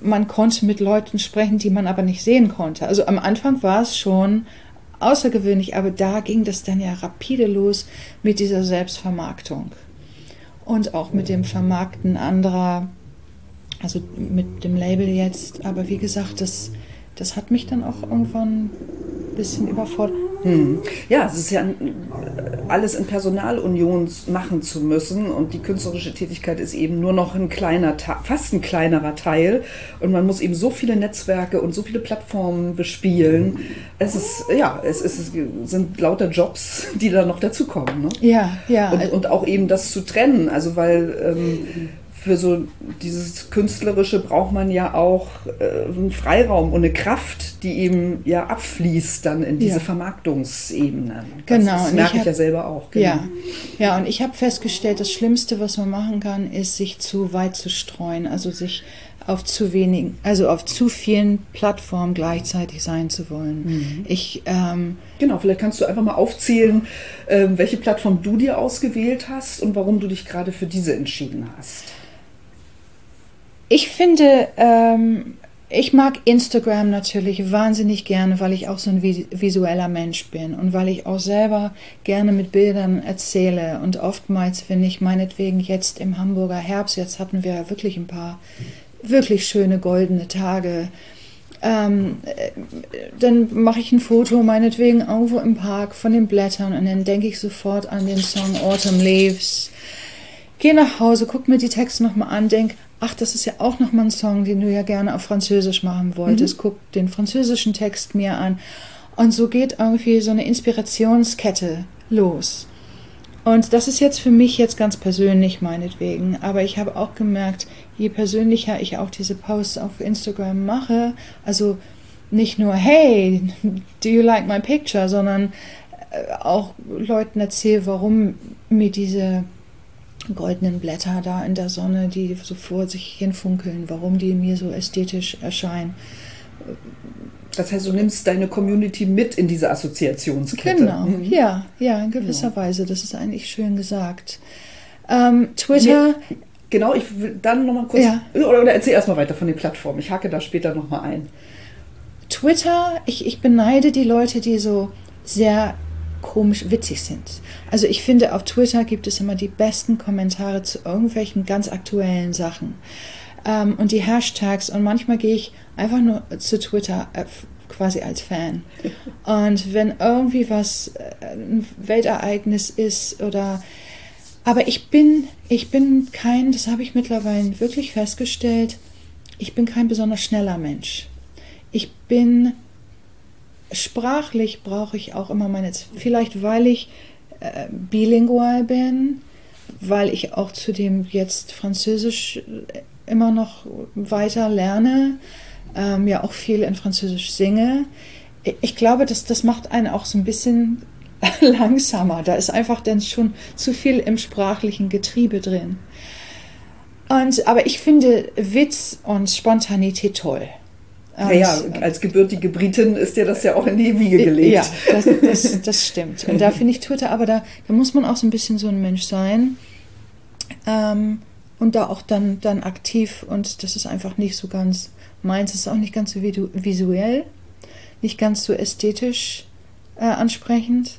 man konnte mit Leuten sprechen, die man aber nicht sehen konnte. Also am Anfang war es schon außergewöhnlich, aber da ging das dann ja rapide los mit dieser Selbstvermarktung und auch mit dem Vermarkten anderer, also mit dem Label jetzt. Aber wie gesagt, das, das hat mich dann auch irgendwann ein bisschen überfordert.
Hm. Ja, es ist ja alles in Personalunion machen zu müssen und die künstlerische Tätigkeit ist eben nur noch ein kleiner, fast ein kleinerer Teil und man muss eben so viele Netzwerke und so viele Plattformen bespielen. Es ist, ja, es, ist, es sind lauter Jobs, die da noch dazukommen. Ne?
Ja, ja.
Und, und auch eben das zu trennen, also weil ähm, für so dieses Künstlerische braucht man ja auch äh, einen Freiraum und eine Kraft, die eben ja abfließt dann in diese ja. Vermarktungsebene.
Genau.
Das merke ich, hab, ja selber auch.
Genau. Ja. ja, und ich habe festgestellt, das Schlimmste, was man machen kann, ist, sich zu weit zu streuen, also sich auf zu wenig, also auf zu vielen Plattformen gleichzeitig sein zu wollen. Mhm. Ich ähm,
genau, vielleicht kannst du einfach mal aufzählen, äh, welche Plattform du dir ausgewählt hast und warum du dich gerade für diese entschieden hast.
Ich finde, ähm, ich mag Instagram natürlich wahnsinnig gerne, weil ich auch so ein visueller Mensch bin und weil ich auch selber gerne mit Bildern erzähle. Und oftmals, wenn ich meinetwegen jetzt im Hamburger Herbst, jetzt hatten wir wirklich ein paar wirklich schöne goldene Tage, ähm, dann mache ich ein Foto meinetwegen irgendwo im Park von den Blättern und dann denke ich sofort an den Song Autumn Leaves. Gehe nach Hause, gucke mir die Texte nochmal an, denke, ach, das ist ja auch nochmal ein Song, den du ja gerne auf Französisch machen wolltest. Mhm. Guck den französischen Text mir an. Und so geht irgendwie so eine Inspirationskette los. Und das ist jetzt für mich jetzt ganz persönlich meinetwegen. Aber ich habe auch gemerkt, je persönlicher ich auch diese Posts auf Instagram mache, also nicht nur, hey, do you like my picture, sondern äh, auch Leuten erzähle, warum mir diese goldenen Blätter da in der Sonne, die so vor sich hinfunkeln, warum die mir so ästhetisch erscheinen.
Das heißt, du nimmst deine Community mit in diese Assoziationskette.
Genau, mhm. ja, ja, in gewisser genau. Weise. Das ist eigentlich schön gesagt. Ähm, Twitter.
Nee, genau, ich will dann nochmal kurz. Ja. Oder, oder erzähl erstmal weiter von den Plattformen. Ich hake da später nochmal ein.
Twitter, ich, ich beneide die Leute, die so sehr komisch witzig sind. Also ich finde, auf Twitter gibt es immer die besten Kommentare zu irgendwelchen ganz aktuellen Sachen. Ähm, und die Hashtags und manchmal gehe ich einfach nur zu Twitter äh, quasi als Fan. Und wenn irgendwie was äh, ein Weltereignis ist oder aber ich bin ich bin kein, das habe ich mittlerweile wirklich festgestellt, ich bin kein besonders schneller Mensch. Ich bin sprachlich brauche ich auch immer meine, vielleicht weil ich äh, bilingual bin, weil ich auch zudem jetzt Französisch äh, immer noch weiter lerne, ähm, ja auch viel in Französisch singe. Ich glaube, dass das macht einen auch so ein bisschen langsamer. Da ist einfach dann schon zu viel im sprachlichen Getriebe drin. Und, aber ich finde Witz und Spontanität toll.
Ja, ja, als gebürtige Britin ist dir das ja auch in die Wiege gelegt.
Ja, das, das, das stimmt. Und da finde ich Twitter, aber da, da muss man auch so ein bisschen so ein Mensch sein. Ähm, und da auch dann, dann aktiv und das ist einfach nicht so ganz meins, ist auch nicht ganz so visuell, nicht ganz so ästhetisch äh, ansprechend.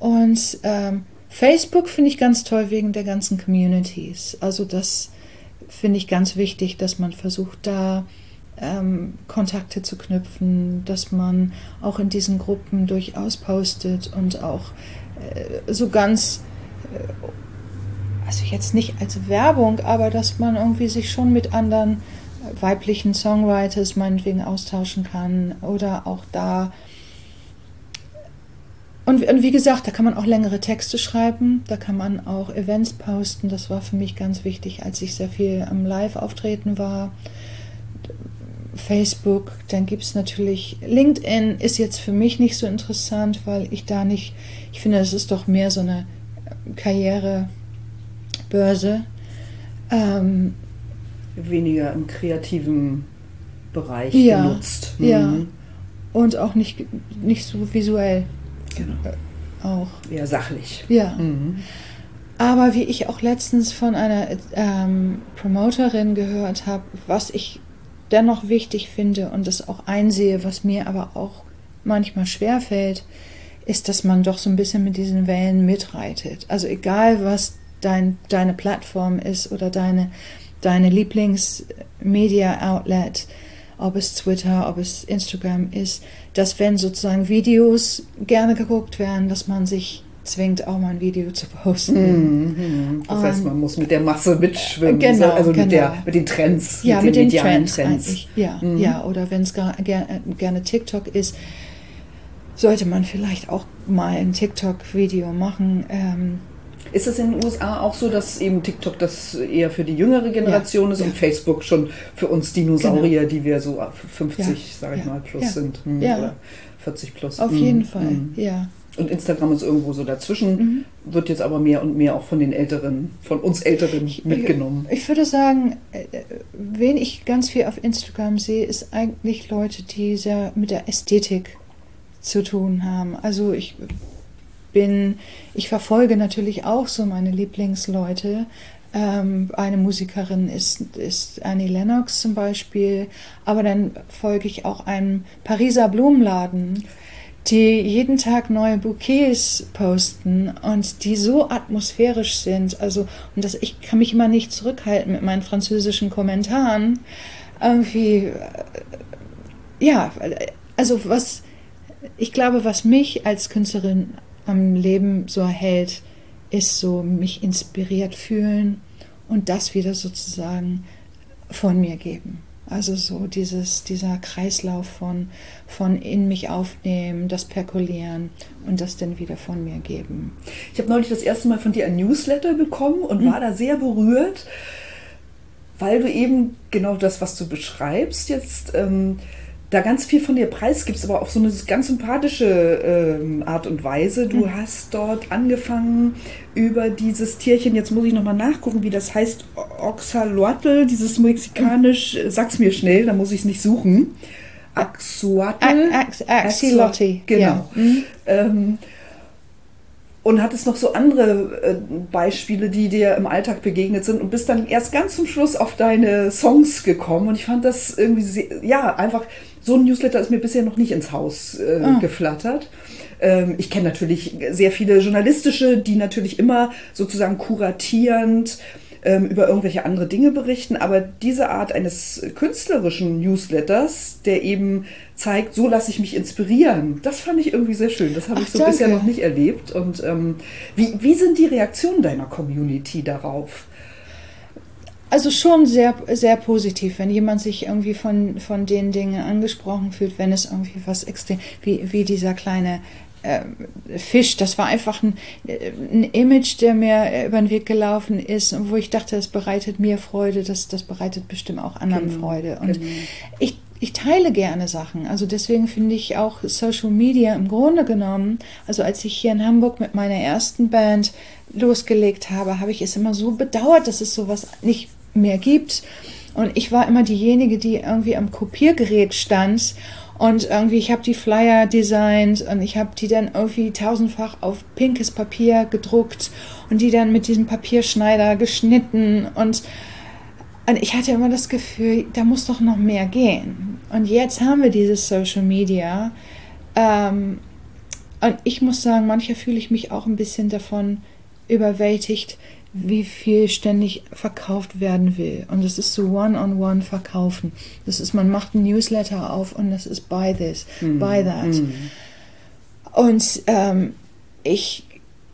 Und ähm, Facebook finde ich ganz toll wegen der ganzen Communities. Also das finde ich ganz wichtig, dass man versucht, da ähm, Kontakte zu knüpfen, dass man auch in diesen Gruppen durchaus postet und auch äh, so ganz, äh, also jetzt nicht als Werbung, aber dass man irgendwie sich schon mit anderen weiblichen Songwriters meinetwegen austauschen kann oder auch da. Und, und wie gesagt, da kann man auch längere Texte schreiben, da kann man auch Events posten. Das war für mich ganz wichtig, als ich sehr viel am Live-Auftreten war Facebook, dann gibt es natürlich LinkedIn ist jetzt für mich nicht so interessant, weil ich da nicht, ich finde, es ist doch mehr so eine Karrierebörse. Ähm,
Weniger im kreativen Bereich
Ja,
genutzt.
ja.
Mhm.
und auch nicht, nicht so visuell
Genau.
auch.
Eher sachlich.
Ja.
Mhm.
Aber wie ich auch letztens von einer ähm, Promoterin gehört habe, was ich dennoch wichtig finde und das auch einsehe, was mir aber auch manchmal schwerfällt, ist, dass man doch so ein bisschen mit diesen Wellen mitreitet. Also egal, was dein, deine Plattform ist oder deine, deine Lieblings-Media-Outlet, ob es Twitter, ob es Instagram ist, dass wenn sozusagen Videos gerne geguckt werden, dass man sich zwingt, auch mal ein Video zu posten.
Mhm. Das heißt, man muss mit der Masse mitschwimmen.
Genau,
also mit, der,
genau.
mit den Trends.
Ja, mit den
medialen
Trends, eigentlich. Ja,
Mhm.
ja. Oder wenn es ger ger gerne TikTok ist, sollte man vielleicht auch mal ein TikTok-Video machen. Ähm,
Ist es in den USA auch so, dass eben TikTok das eher für die jüngere Generation ist
ja.
und Facebook schon für uns Dinosaurier, die wir so ab 50,
Ja,
sage ich mal, plus sind? Hm,
ja.
Oder 40 plus.
auf
Hm,
jeden Fall,
hm.
ja.
Und Instagram ist irgendwo so dazwischen, wird jetzt aber mehr und mehr auch von den Älteren, von uns Älteren mitgenommen.
Ich würde sagen, äh, äh, wen ich ganz viel auf Instagram sehe, ist eigentlich Leute, die sehr mit der Ästhetik zu tun haben. Also ich bin, ich verfolge natürlich auch so meine Lieblingsleute. Ähm, eine Musikerin ist, ist Annie Lennox zum Beispiel, aber dann folge ich auch einem Pariser Blumenladen, die jeden Tag neue Bouquets posten und die so atmosphärisch sind. Also, und das, ich kann mich immer nicht zurückhalten mit meinen französischen Kommentaren. Irgendwie, äh, ja, also was, ich glaube, was mich als Künstlerin am Leben so erhält, ist so mich inspiriert fühlen und das wieder sozusagen von mir geben. Also so dieses, dieser Kreislauf von, von in mich aufnehmen, das perkulieren und das dann wieder von mir geben.
Ich habe neulich das erste Mal von dir ein Newsletter bekommen und war da sehr berührt, weil du eben genau das, was du beschreibst, jetzt ähm, da ganz viel von dir preisgibst, aber auf so eine ganz sympathische ähm, Art und Weise. Du hast dort angefangen über dieses Tierchen, jetzt muss ich nochmal nachgucken, wie das heißt, Oxaloatl, dieses mexikanisch, äh, sag's mir schnell, da muss ich es nicht suchen. Axuatl.
Ax- Axolotl,
Genau.
ja. Mhm.
Ähm, und hattest noch so andere äh, Beispiele, die dir im Alltag begegnet sind und bist dann erst ganz zum Schluss auf deine Songs gekommen. Und ich fand das irgendwie, sehr, ja, einfach, so ein Newsletter ist mir bisher noch nicht ins Haus äh,
Ah.
geflattert. Ähm, ich kenne natürlich sehr viele journalistische, die natürlich immer sozusagen kuratierend ähm, über irgendwelche andere Dinge berichten, aber diese Art eines künstlerischen Newsletters, der eben zeigt, so lasse ich mich inspirieren, das fand ich irgendwie sehr schön. Das habe ich so bisher
danke.
noch nicht erlebt. Und ähm, wie, wie sind die Reaktionen deiner Community darauf?
Also schon sehr, sehr positiv, wenn jemand sich irgendwie von, von den Dingen angesprochen fühlt, wenn es irgendwie was extrem, wie, wie dieser kleine äh, Fisch, das war einfach ein, ein Image, der mir über den Weg gelaufen ist und wo ich dachte, das bereitet mir Freude, das, das bereitet bestimmt auch anderen
Genau,
Freude. Und
genau.
ich, ich teile gerne Sachen. Also deswegen finde ich auch Social Media im Grunde genommen, also als ich hier in Hamburg mit meiner ersten Band losgelegt habe, habe ich es immer so bedauert, dass es sowas nicht mehr gibt. Und ich war immer diejenige, die irgendwie am Kopiergerät stand und irgendwie, ich habe die Flyer designt und ich habe die dann irgendwie tausendfach auf pinkes Papier gedruckt und die dann mit diesem Papierschneider geschnitten und und ich hatte immer das Gefühl, da muss doch noch mehr gehen. Und jetzt haben wir dieses Social Media. Ähm, und ich muss sagen, manchmal fühle ich mich auch ein bisschen davon überwältigt, wie viel ständig verkauft werden will. Und das ist so One-on-One verkaufen. Das ist, man macht ein Newsletter auf und das ist buy this, buy that. Und ähm, ich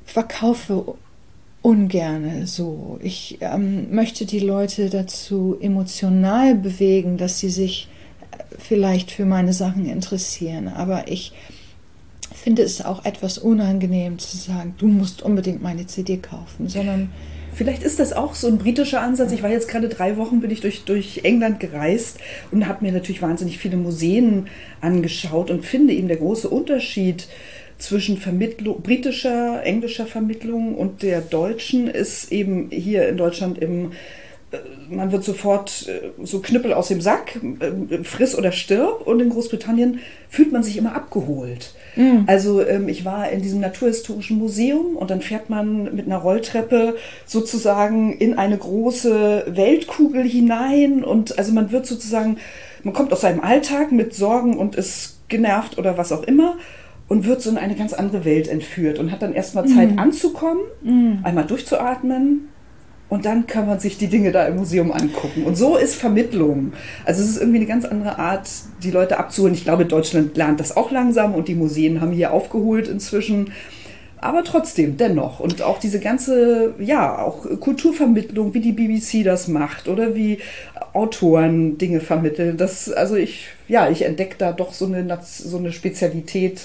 verkaufe ungerne so. Ich ähm, möchte die Leute dazu emotional bewegen, dass sie sich äh, vielleicht für meine Sachen interessieren. Aber ich finde es auch etwas unangenehm zu sagen, du musst unbedingt meine CD kaufen, sondern
Vielleicht ist das auch so ein britischer Ansatz. Ich war jetzt gerade drei Wochen, bin ich durch, durch England gereist und habe mir natürlich wahnsinnig viele Museen angeschaut und finde eben der große Unterschied zwischen Vermittlung, britischer, englischer Vermittlung und der deutschen ist eben hier in Deutschland im man wird sofort äh, so Knüppel aus dem Sack, äh, friss oder stirb. Und in Großbritannien fühlt man sich immer abgeholt. Mhm. Also ähm, ich war in diesem Naturhistorischen Museum und dann fährt man mit einer Rolltreppe sozusagen in eine große Weltkugel hinein. Und also man wird sozusagen, man kommt aus seinem Alltag mit Sorgen und ist genervt oder was auch immer und wird so in eine ganz andere Welt entführt und hat dann erstmal Zeit mhm. anzukommen, mhm. einmal durchzuatmen und dann kann man sich die Dinge da im Museum angucken. Und so ist Vermittlung. Also es ist irgendwie eine ganz andere Art, die Leute abzuholen. Ich glaube, Deutschland lernt das auch langsam und die Museen haben hier aufgeholt inzwischen. Aber trotzdem, dennoch. Und auch diese ganze, ja, auch Kulturvermittlung, wie die BBC das macht oder wie Autoren Dinge vermitteln. Das, also ich, ja, ich entdecke da doch so eine, so eine Spezialität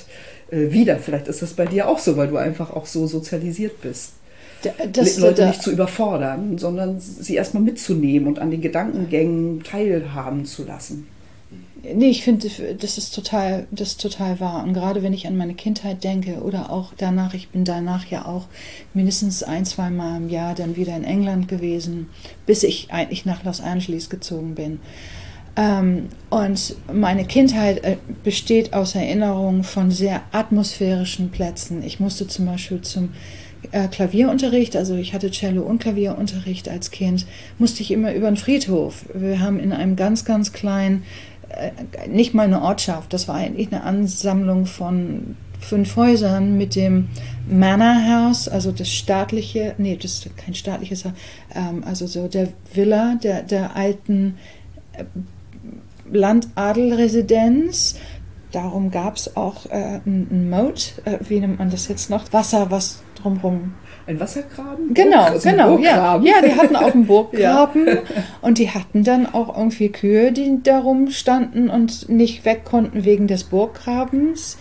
äh, wieder. Vielleicht ist das bei dir auch so, weil du einfach auch so sozialisiert bist das, Leute da, nicht zu überfordern, sondern sie erstmal mitzunehmen und an den Gedankengängen teilhaben zu lassen.
Nee, ich finde, das ist total, das ist total wahr. Und gerade wenn ich an meine Kindheit denke oder auch danach, ich bin danach ja auch mindestens ein, zwei Mal im Jahr dann wieder in England gewesen, bis ich eigentlich nach Los Angeles gezogen bin. Ähm, und meine Kindheit äh, besteht aus Erinnerungen von sehr atmosphärischen Plätzen. Ich musste zum Beispiel zum Klavierunterricht, also ich hatte Cello und Klavierunterricht als Kind, musste ich immer über den Friedhof. Wir haben in einem ganz, ganz kleinen, äh, nicht mal eine Ortschaft, das war eigentlich eine Ansammlung von fünf Häusern mit dem Manor House, also das staatliche, nee, das ist kein staatliches, ähm, also so der Villa der, der alten äh, Landadelresidenz. Darum gab es auch äh, ein, ein Moat, äh, wie nennt man das jetzt noch? Wasser, was drumherum.
Ein Wassergraben?
Genau, also genau. Ja. ja, die hatten auch einen Burggraben ja. und die hatten dann auch irgendwie Kühe, die darum standen und nicht weg konnten wegen des Burggrabens.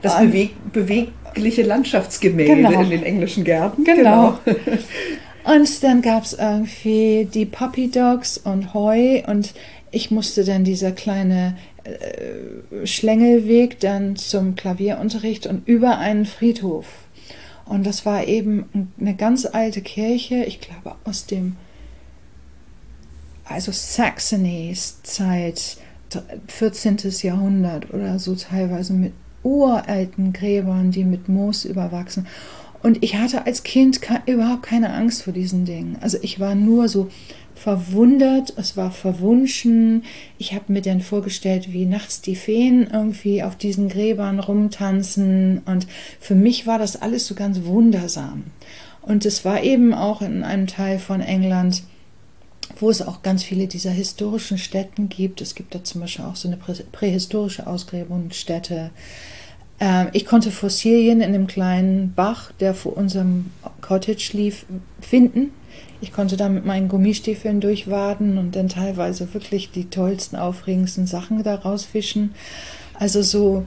Das um, beweg bewegliche Landschaftsgemälde genau. in den englischen Gärten.
Genau. genau. und dann gab es irgendwie die Puppy Dogs und Heu und ich musste dann dieser kleine äh, Schlängelweg dann zum Klavierunterricht und über einen Friedhof und das war eben eine ganz alte Kirche, ich glaube aus dem, also Saxonys Zeit, 14. Jahrhundert oder so teilweise mit uralten Gräbern, die mit Moos überwachsen. Und ich hatte als Kind überhaupt keine Angst vor diesen Dingen. Also ich war nur so, verwundert, es war verwunschen. Ich habe mir dann vorgestellt, wie nachts die Feen irgendwie auf diesen Gräbern rumtanzen. Und für mich war das alles so ganz wundersam. Und es war eben auch in einem Teil von England, wo es auch ganz viele dieser historischen Städten gibt. Es gibt da zum Beispiel auch so eine prähistorische Ausgrabungsstätte. Ähm, ich konnte Fossilien in dem kleinen Bach, der vor unserem Cottage lief, finden. Ich konnte da mit meinen Gummistiefeln durchwaden und dann teilweise wirklich die tollsten, aufregendsten Sachen da rausfischen. Also so,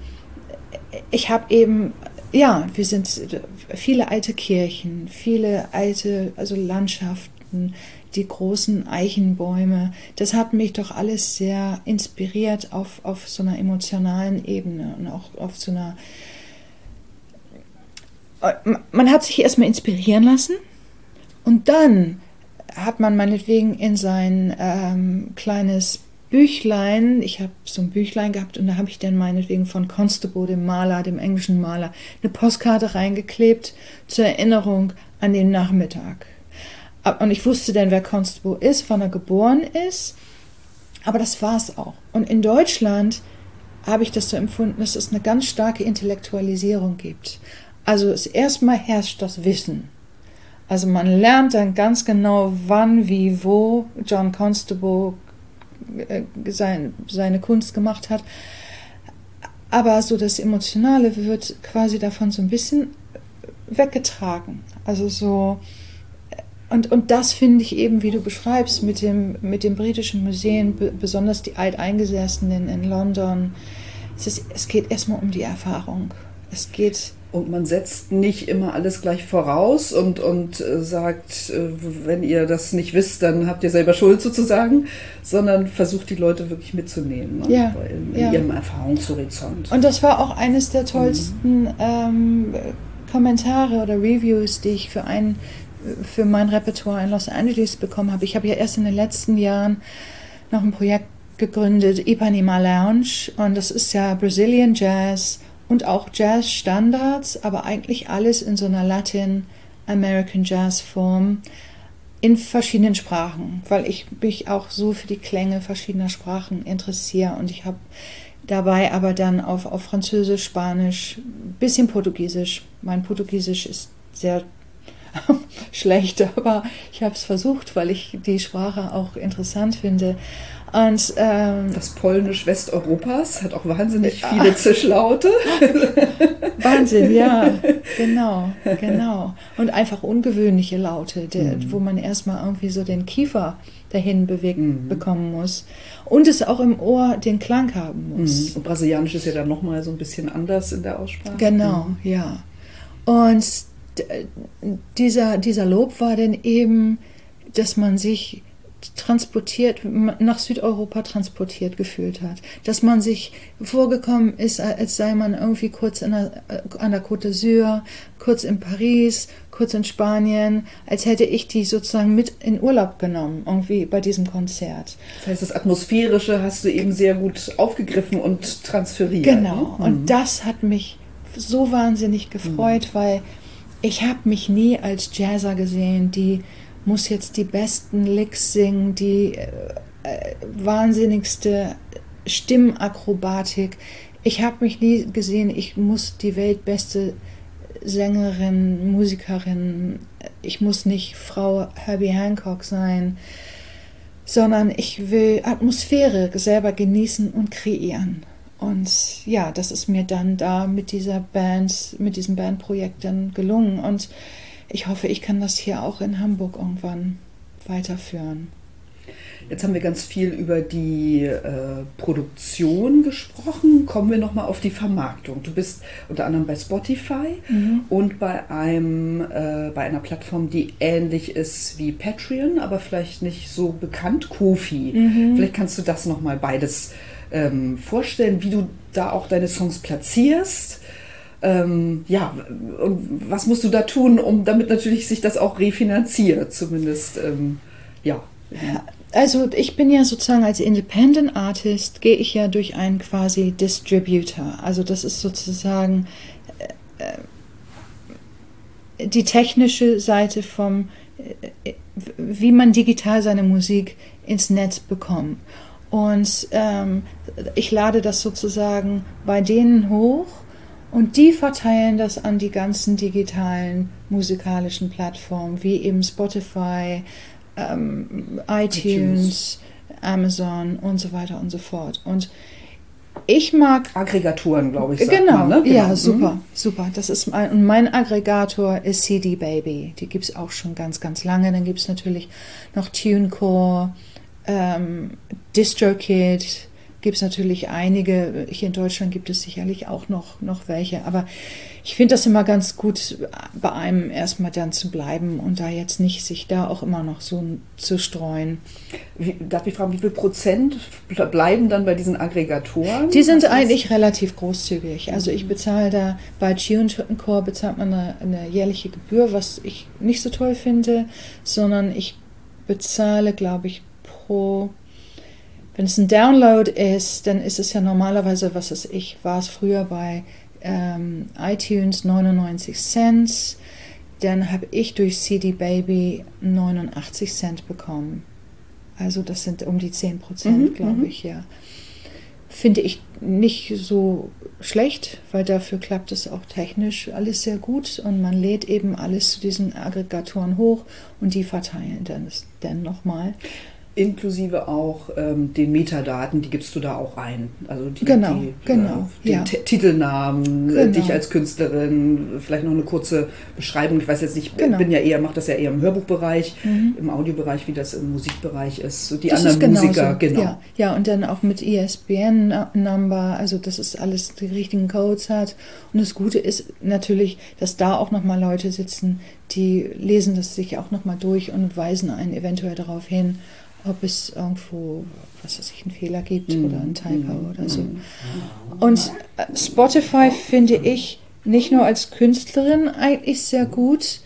ich habe eben, ja, wir sind viele alte Kirchen, viele alte, also Landschaften, die großen Eichenbäume. Das hat mich doch alles sehr inspiriert auf, auf so einer emotionalen Ebene und auch auf so einer. Man hat sich erstmal inspirieren lassen und dann hat man meinetwegen in sein ähm, kleines Büchlein, ich habe so ein Büchlein gehabt und da habe ich dann meinetwegen von Constable, dem Maler, dem englischen Maler, eine Postkarte reingeklebt zur Erinnerung an den Nachmittag. Und ich wusste dann, wer Constable ist, wann er geboren ist. Aber das war es auch. Und in Deutschland habe ich das so empfunden, dass es eine ganz starke Intellektualisierung gibt. Also es erstmal herrscht das Wissen. Also man lernt dann ganz genau, wann, wie, wo John Constable äh, sein, seine Kunst gemacht hat. Aber so das Emotionale wird quasi davon so ein bisschen weggetragen. Also so, und, und das finde ich eben, wie du beschreibst, mit dem, mit den britischen Museen, besonders die Alteingesessenen in London. Es, ist, es geht erstmal um die Erfahrung. Es geht
Und man setzt nicht immer alles gleich voraus und, und äh, sagt, äh, wenn ihr das nicht wisst, dann habt ihr selber Schuld sozusagen, sondern versucht die Leute wirklich mitzunehmen ne?
Ja,
in, in
ja.
ihrem Erfahrungshorizont.
Und das war auch eines der tollsten ähm, Kommentare oder Reviews, die ich für ein für mein Repertoire in Los Angeles bekommen habe. Ich habe ja erst in den letzten Jahren noch ein Projekt gegründet, Ipanema Lounge, und das ist ja Brazilian Jazz und auch Jazz-Standards, aber eigentlich alles in so einer Latin American Jazz Form in verschiedenen Sprachen, weil ich mich auch so für die Klänge verschiedener Sprachen interessiere und ich habe dabei aber dann auf, auf Französisch, Spanisch, bisschen Portugiesisch. Mein Portugiesisch ist sehr schlecht, aber ich habe es versucht, weil ich die Sprache auch interessant finde. Und, ähm,
das Polnisch Westeuropas hat auch wahnsinnig viele Zischlaute.
Wahnsinn, ja, genau, genau. Und einfach ungewöhnliche Laute, der, mhm. wo man erstmal irgendwie so den Kiefer dahin bewegt mhm. bekommen muss. Und es auch im Ohr den Klang haben muss.
Mhm. Und Brasilianisch ist ja dann nochmal so ein bisschen anders in der Aussprache.
Genau,
Mhm.
ja. Und dieser, dieser Lob war dann eben, dass man sich transportiert, nach Südeuropa transportiert gefühlt hat. Dass man sich vorgekommen ist, als sei man irgendwie kurz der, an der Côte d'Azur, kurz in Paris, kurz in Spanien, als hätte ich die sozusagen mit in Urlaub genommen, irgendwie bei diesem Konzert.
Das heißt, das Atmosphärische hast du eben sehr gut aufgegriffen und transferiert.
Genau,
ne?
und das hat mich so wahnsinnig gefreut, mhm. weil ich habe mich nie als Jazzer gesehen, die muss jetzt die besten Licks singen, die äh, äh, wahnsinnigste Stimmakrobatik. Ich habe mich nie gesehen, ich muss die weltbeste Sängerin, Musikerin, ich muss nicht Frau Herbie Hancock sein, sondern ich will Atmosphäre selber genießen und kreieren. Und ja, das ist mir dann da mit dieser Band, mit diesem Bandprojekt dann gelungen. Und ich hoffe, ich kann das hier auch in Hamburg irgendwann weiterführen.
Jetzt haben wir ganz viel über die äh, Produktion gesprochen. Kommen wir nochmal auf die Vermarktung. Du bist unter anderem bei Spotify mhm. und bei, einem, äh, bei einer Plattform, die ähnlich ist wie Patreon, aber vielleicht nicht so bekannt, Kofi. Mhm. Vielleicht kannst du das nochmal beides ähm, vorstellen, wie du da auch deine Songs platzierst ähm, ja, und was musst du da tun, um damit natürlich sich das auch refinanziert, zumindest, ähm, ja.
Also ich bin ja sozusagen als Independent Artist, gehe ich ja durch einen quasi Distributor. Also das ist sozusagen äh, die technische Seite vom, äh, wie man digital seine Musik ins Netz bekommt. Und ähm, ich lade das sozusagen bei denen hoch und die verteilen das an die ganzen digitalen musikalischen Plattformen, wie eben Spotify, ähm, iTunes, iTunes, Amazon und so weiter und so fort. Und ich mag
Aggregatoren, glaube ich.
Genau,
man, ne? genau,
ja, super, mhm. super. Das ist mein, und mein Aggregator ist CD Baby. Die gibt es auch schon ganz, ganz lange. Dann gibt es natürlich noch TuneCore, ähm, DistroKid, gibt es natürlich einige. Hier in Deutschland gibt es sicherlich auch noch, noch welche. Aber ich finde das immer ganz gut, bei einem erstmal dann zu bleiben und da jetzt nicht sich da auch immer noch so zu streuen.
Wie, darf ich fragen, wie viel Prozent bleiben dann bei diesen Aggregatoren?
Die sind eigentlich relativ großzügig. Also ich bezahle da bei TuneCore bezahlt man eine, eine jährliche Gebühr, was ich nicht so toll finde, sondern ich bezahle, glaube ich, pro wenn es ein Download ist, dann ist es ja normalerweise, was weiß ich, war es früher bei ähm, iTunes 99 Cent. Dann habe ich durch CD Baby 89 Cent bekommen. Also das sind um die 10 Prozent, mhm, glaube ich, ja. Finde ich nicht so schlecht, weil dafür klappt es auch technisch alles sehr gut und man lädt eben alles zu diesen Aggregatoren hoch und die verteilen dann, dann nochmal.
Inklusive auch ähm, den Metadaten, die gibst du da auch ein. Also die,
Genau,
die,
genau,
äh, den
ja.
Titelnamen, äh,
Genau.
dich als Künstlerin, vielleicht noch eine kurze Beschreibung. Ich weiß jetzt nicht,
Genau. Mhm.
bin ja eher, mache das ja eher im Hörbuchbereich, im Audiobereich, wie das im Musikbereich ist. So die
Das
anderen
ist genauso.
Musiker, genau.
Ja, ja, und dann auch mit E ISBN-Number, also dass es alles die richtigen Codes hat. Und das Gute ist natürlich, dass da auch nochmal Leute sitzen, die lesen das sich auch nochmal durch und weisen einen eventuell darauf hin, ob es irgendwo, was weiß ich, einen Fehler gibt
Mhm.
oder ein Typo oder so. Und äh, Spotify finde ich nicht nur als Künstlerin eigentlich sehr gut,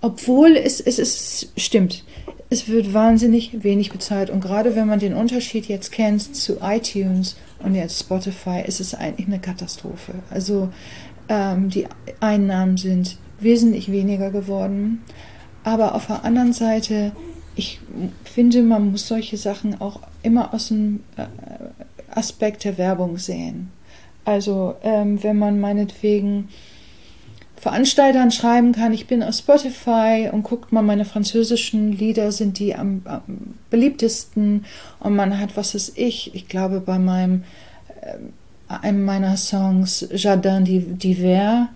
obwohl es, es ist, stimmt, es wird wahnsinnig wenig bezahlt. Und gerade wenn man den Unterschied jetzt kennt zu iTunes und jetzt Spotify, ist es eigentlich eine Katastrophe. Also ähm, die Einnahmen sind wesentlich weniger geworden. Aber auf der anderen Seite, ich finde, man muss solche Sachen auch immer aus dem äh, Aspekt der Werbung sehen. Also ähm, wenn man meinetwegen Veranstaltern schreiben kann, ich bin auf Spotify und guckt mal, meine französischen Lieder sind die am, am beliebtesten und man hat, was ist ich, ich glaube bei meinem, äh, einem meiner Songs Jardin d'Hiver,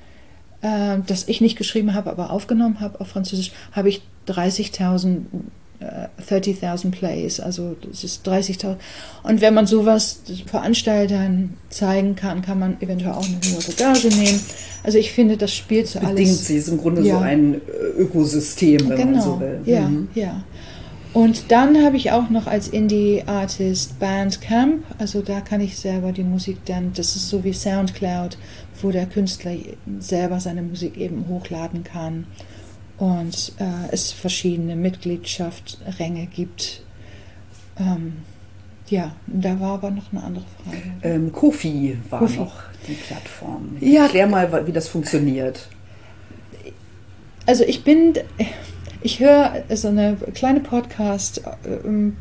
äh, das ich nicht geschrieben habe, aber aufgenommen habe auf Französisch, habe ich 30.000 äh, 30.000 Plays, also das ist 30.000. Und wenn man sowas Veranstaltern zeigen kann, kann man eventuell auch eine höhere Gage nehmen. Also ich finde, das spielt so
Bedingt
alles.
sie, ist im Grunde
Ja.
so ein äh, Ökosystem, wenn man
Genau,
so will.
ja,
Mhm.
ja. Und dann habe ich auch noch als Indie-Artist Bandcamp, also da kann ich selber die Musik dann, das ist so wie Soundcloud, wo der Künstler selber seine Musik eben hochladen kann und äh, es verschiedene Mitgliedschaftsränge gibt. Ähm, ja, da war aber noch eine andere Frage.
Ähm, Kofi war
Ko-fi.
noch die Plattform.
Ja.
Erklär mal, wie das funktioniert.
Also ich bin, ich höre so eine kleine Podcast ähm,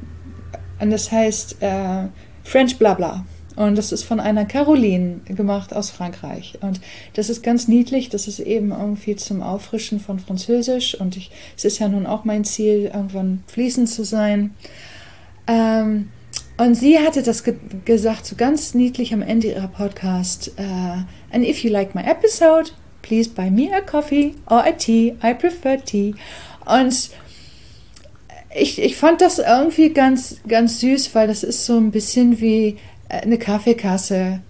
und das heißt äh, French Blabla. Und das ist von einer Caroline gemacht aus Frankreich. Und das ist ganz niedlich. Das ist eben irgendwie zum Auffrischen von Französisch. Und ich, es ist ja nun auch mein Ziel, irgendwann fließend zu sein. Ähm, und sie hatte das ge gesagt, so ganz niedlich am Ende ihrer Podcast. Uh, and if you like my episode, please buy me a coffee or a tea. I prefer tea. Und ich, ich fand das irgendwie ganz, ganz süß, weil das ist so ein bisschen wie eine Kaffeekasse,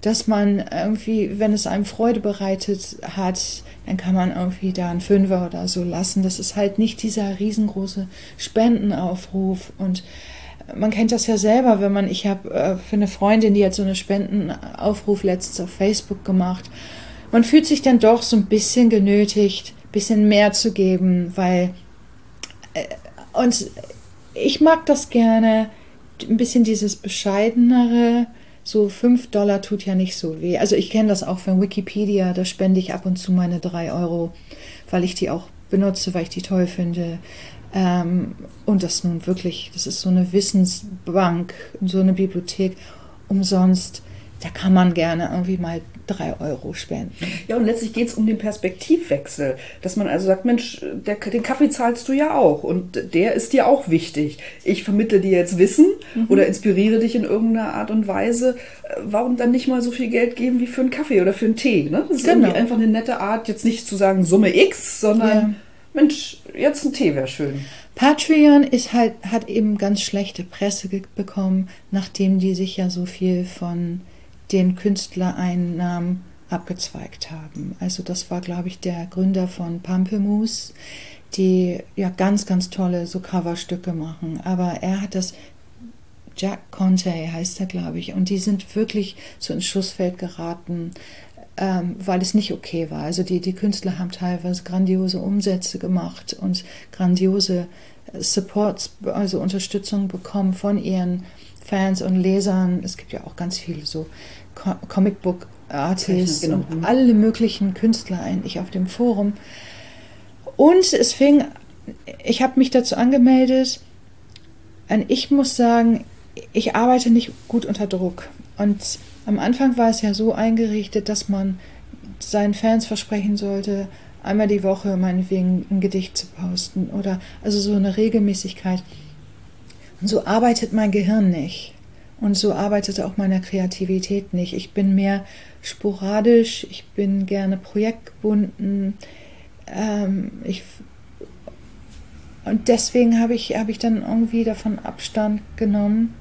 dass man irgendwie, wenn es einem Freude bereitet hat, dann kann man irgendwie da einen Fünfer oder so lassen. Das ist halt nicht dieser riesengroße Spendenaufruf und man kennt das ja selber, wenn man, ich habe äh, für eine Freundin, die hat so einen Spendenaufruf letztens auf Facebook gemacht. Man fühlt sich dann doch so ein bisschen genötigt, ein bisschen mehr zu geben, weil äh, und ich mag das gerne, ein bisschen dieses bescheidenere, so 5 Dollar tut ja nicht so weh. Also ich kenne das auch von Wikipedia, da spende ich ab und zu meine 3 Euro, weil ich die auch benutze, weil ich die toll finde. Ähm, und das nun wirklich, das ist so eine Wissensbank, so eine Bibliothek umsonst. Da kann man gerne irgendwie mal drei Euro spenden.
Ja, und letztlich geht es um den Perspektivwechsel, dass man also sagt, Mensch, der, den Kaffee zahlst du ja auch und der ist dir auch wichtig. Ich vermittle dir jetzt Wissen
Mhm.
oder inspiriere dich in irgendeiner Art und Weise. Warum dann nicht mal so viel Geld geben wie für einen Kaffee oder für einen Tee? Ne? Das ist
Genau.
irgendwie einfach eine nette Art, jetzt nicht zu sagen Summe X, sondern
Ja.
Mensch, jetzt ein Tee wäre schön.
Patreon ist halt, hat eben ganz schlechte Presse bekommen, nachdem die sich ja so viel von den Künstlereinnahmen abgezweigt haben. Also das war, glaube ich, der Gründer von Pampelmoose, die ja ganz, ganz tolle so Coverstücke machen. Aber er hat das, Jack Conte heißt er, glaube ich, und die sind wirklich so ins Schussfeld geraten, ähm, weil es nicht okay war. Also die, die Künstler haben teilweise grandiose Umsätze gemacht und grandiose Supports, also Unterstützung bekommen von ihren Fans und Lesern. Es gibt ja auch ganz viele so Co Comicbook Artists
Genau.
und alle möglichen Künstler eigentlich auf dem Forum. Und es fing, ich habe mich dazu angemeldet und ich muss sagen, ich arbeite nicht gut unter Druck. Und am Anfang war es ja so eingerichtet, dass man seinen Fans versprechen sollte, einmal die Woche meinetwegen ein Gedicht zu posten oder also so eine Regelmäßigkeit. Und so arbeitet mein Gehirn nicht. Und so arbeitet auch meine Kreativität nicht. Ich bin mehr sporadisch, ich bin gerne projektgebunden. Ähm, ich, und deswegen habe ich, hab ich dann irgendwie davon Abstand genommen.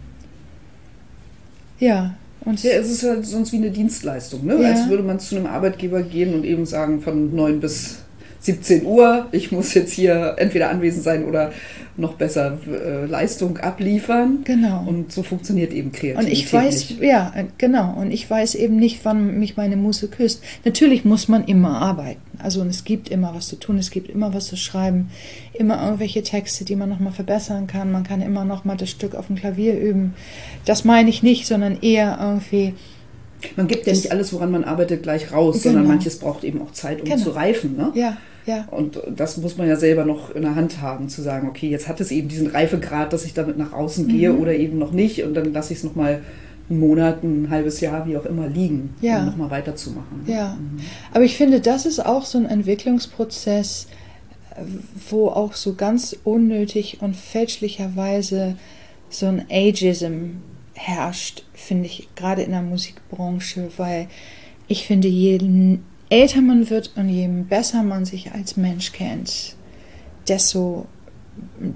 Ja.
Und ja, es ist halt sonst wie eine Dienstleistung, ne? Ja. Als würde man zu einem Arbeitgeber gehen und eben sagen, von 9 bis 17 Uhr, ich muss jetzt hier entweder anwesend sein oder noch besser äh, Leistung abliefern.
Genau.
Und so funktioniert eben Kreativität.
Und ich weiß, nicht. ja, genau. Und ich weiß eben nicht, wann mich meine Muse küsst. Natürlich muss man immer arbeiten. Also und es gibt immer was zu tun, es gibt immer was zu schreiben, immer irgendwelche Texte, die man nochmal verbessern kann. Man kann immer nochmal das Stück auf dem Klavier üben. Das meine ich nicht, sondern eher irgendwie.
Man gibt ja nicht alles, woran man arbeitet, gleich raus, genau. sondern manches braucht eben auch Zeit, um genau. zu reifen. Ne?
Ja, ja.
Und das muss man ja selber noch in der Hand haben, zu sagen, okay, jetzt hat es eben diesen Reifegrad, dass ich damit nach außen gehe mhm. oder eben noch nicht und dann lasse ich es nochmal einen Monat, ein halbes Jahr, wie auch immer, liegen,
ja.
um nochmal weiterzumachen.
Ja, mhm. aber ich finde, das ist auch so ein Entwicklungsprozess, wo auch so ganz unnötig und fälschlicherweise so ein Ageism herrscht, finde ich, gerade in der Musikbranche, weil ich finde, jeden älter man wird und je besser man sich als Mensch kennt, desto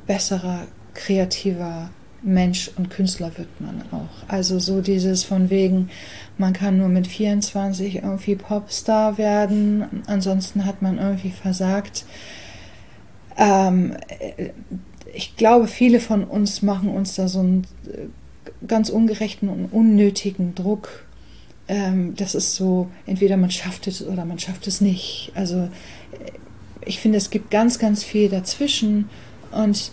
besserer, kreativer Mensch und Künstler wird man auch. Also so dieses von wegen, man kann nur mit 24 irgendwie Popstar werden, ansonsten hat man irgendwie versagt. Ähm, ich glaube, viele von uns machen uns da so einen ganz ungerechten und unnötigen Druck ähm, das ist so, entweder man schafft es oder man schafft es nicht. Also ich finde, es gibt ganz, ganz viel dazwischen und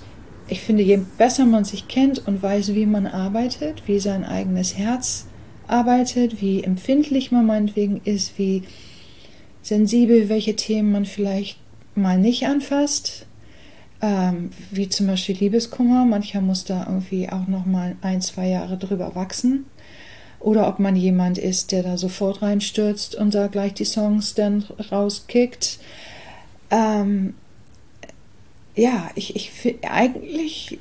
ich finde, je besser man sich kennt und weiß, wie man arbeitet, wie sein eigenes Herz arbeitet, wie empfindlich man meinetwegen ist, wie sensibel, welche Themen man vielleicht mal nicht anfasst, ähm, wie zum Beispiel Liebeskummer. Mancher muss da irgendwie auch noch mal ein, zwei Jahre drüber wachsen oder ob man jemand ist, der da sofort reinstürzt und da gleich die Songs dann rauskickt. Ähm, ja, ich, ich eigentlich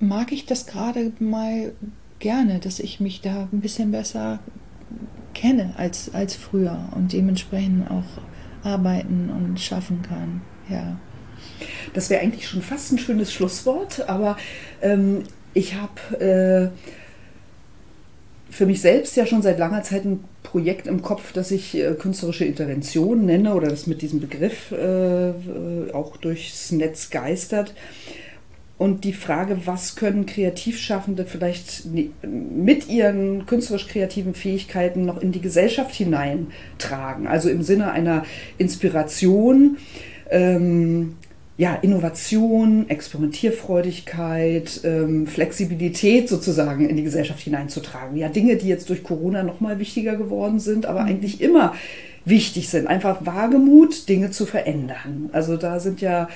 mag ich das gerade mal gerne, dass ich mich da ein bisschen besser kenne als, als früher und dementsprechend auch arbeiten und schaffen kann. Ja.
Das wäre eigentlich schon fast ein schönes Schlusswort, aber ähm, ich habe äh, für mich selbst ja schon seit langer Zeit ein Projekt im Kopf, das ich äh, künstlerische Intervention nenne oder das mit diesem Begriff äh, auch durchs Netz geistert. Und die Frage, was können Kreativschaffende vielleicht mit ihren künstlerisch-kreativen Fähigkeiten noch in die Gesellschaft hineintragen? Also im Sinne einer Inspiration, ähm, ja, Innovation, Experimentierfreudigkeit, ähm, Flexibilität sozusagen in die Gesellschaft hineinzutragen. Ja, Dinge, die jetzt durch Corona nochmal wichtiger geworden sind, aber mhm. eigentlich immer wichtig sind. Einfach Wagemut, Dinge zu verändern. Also da sind ja,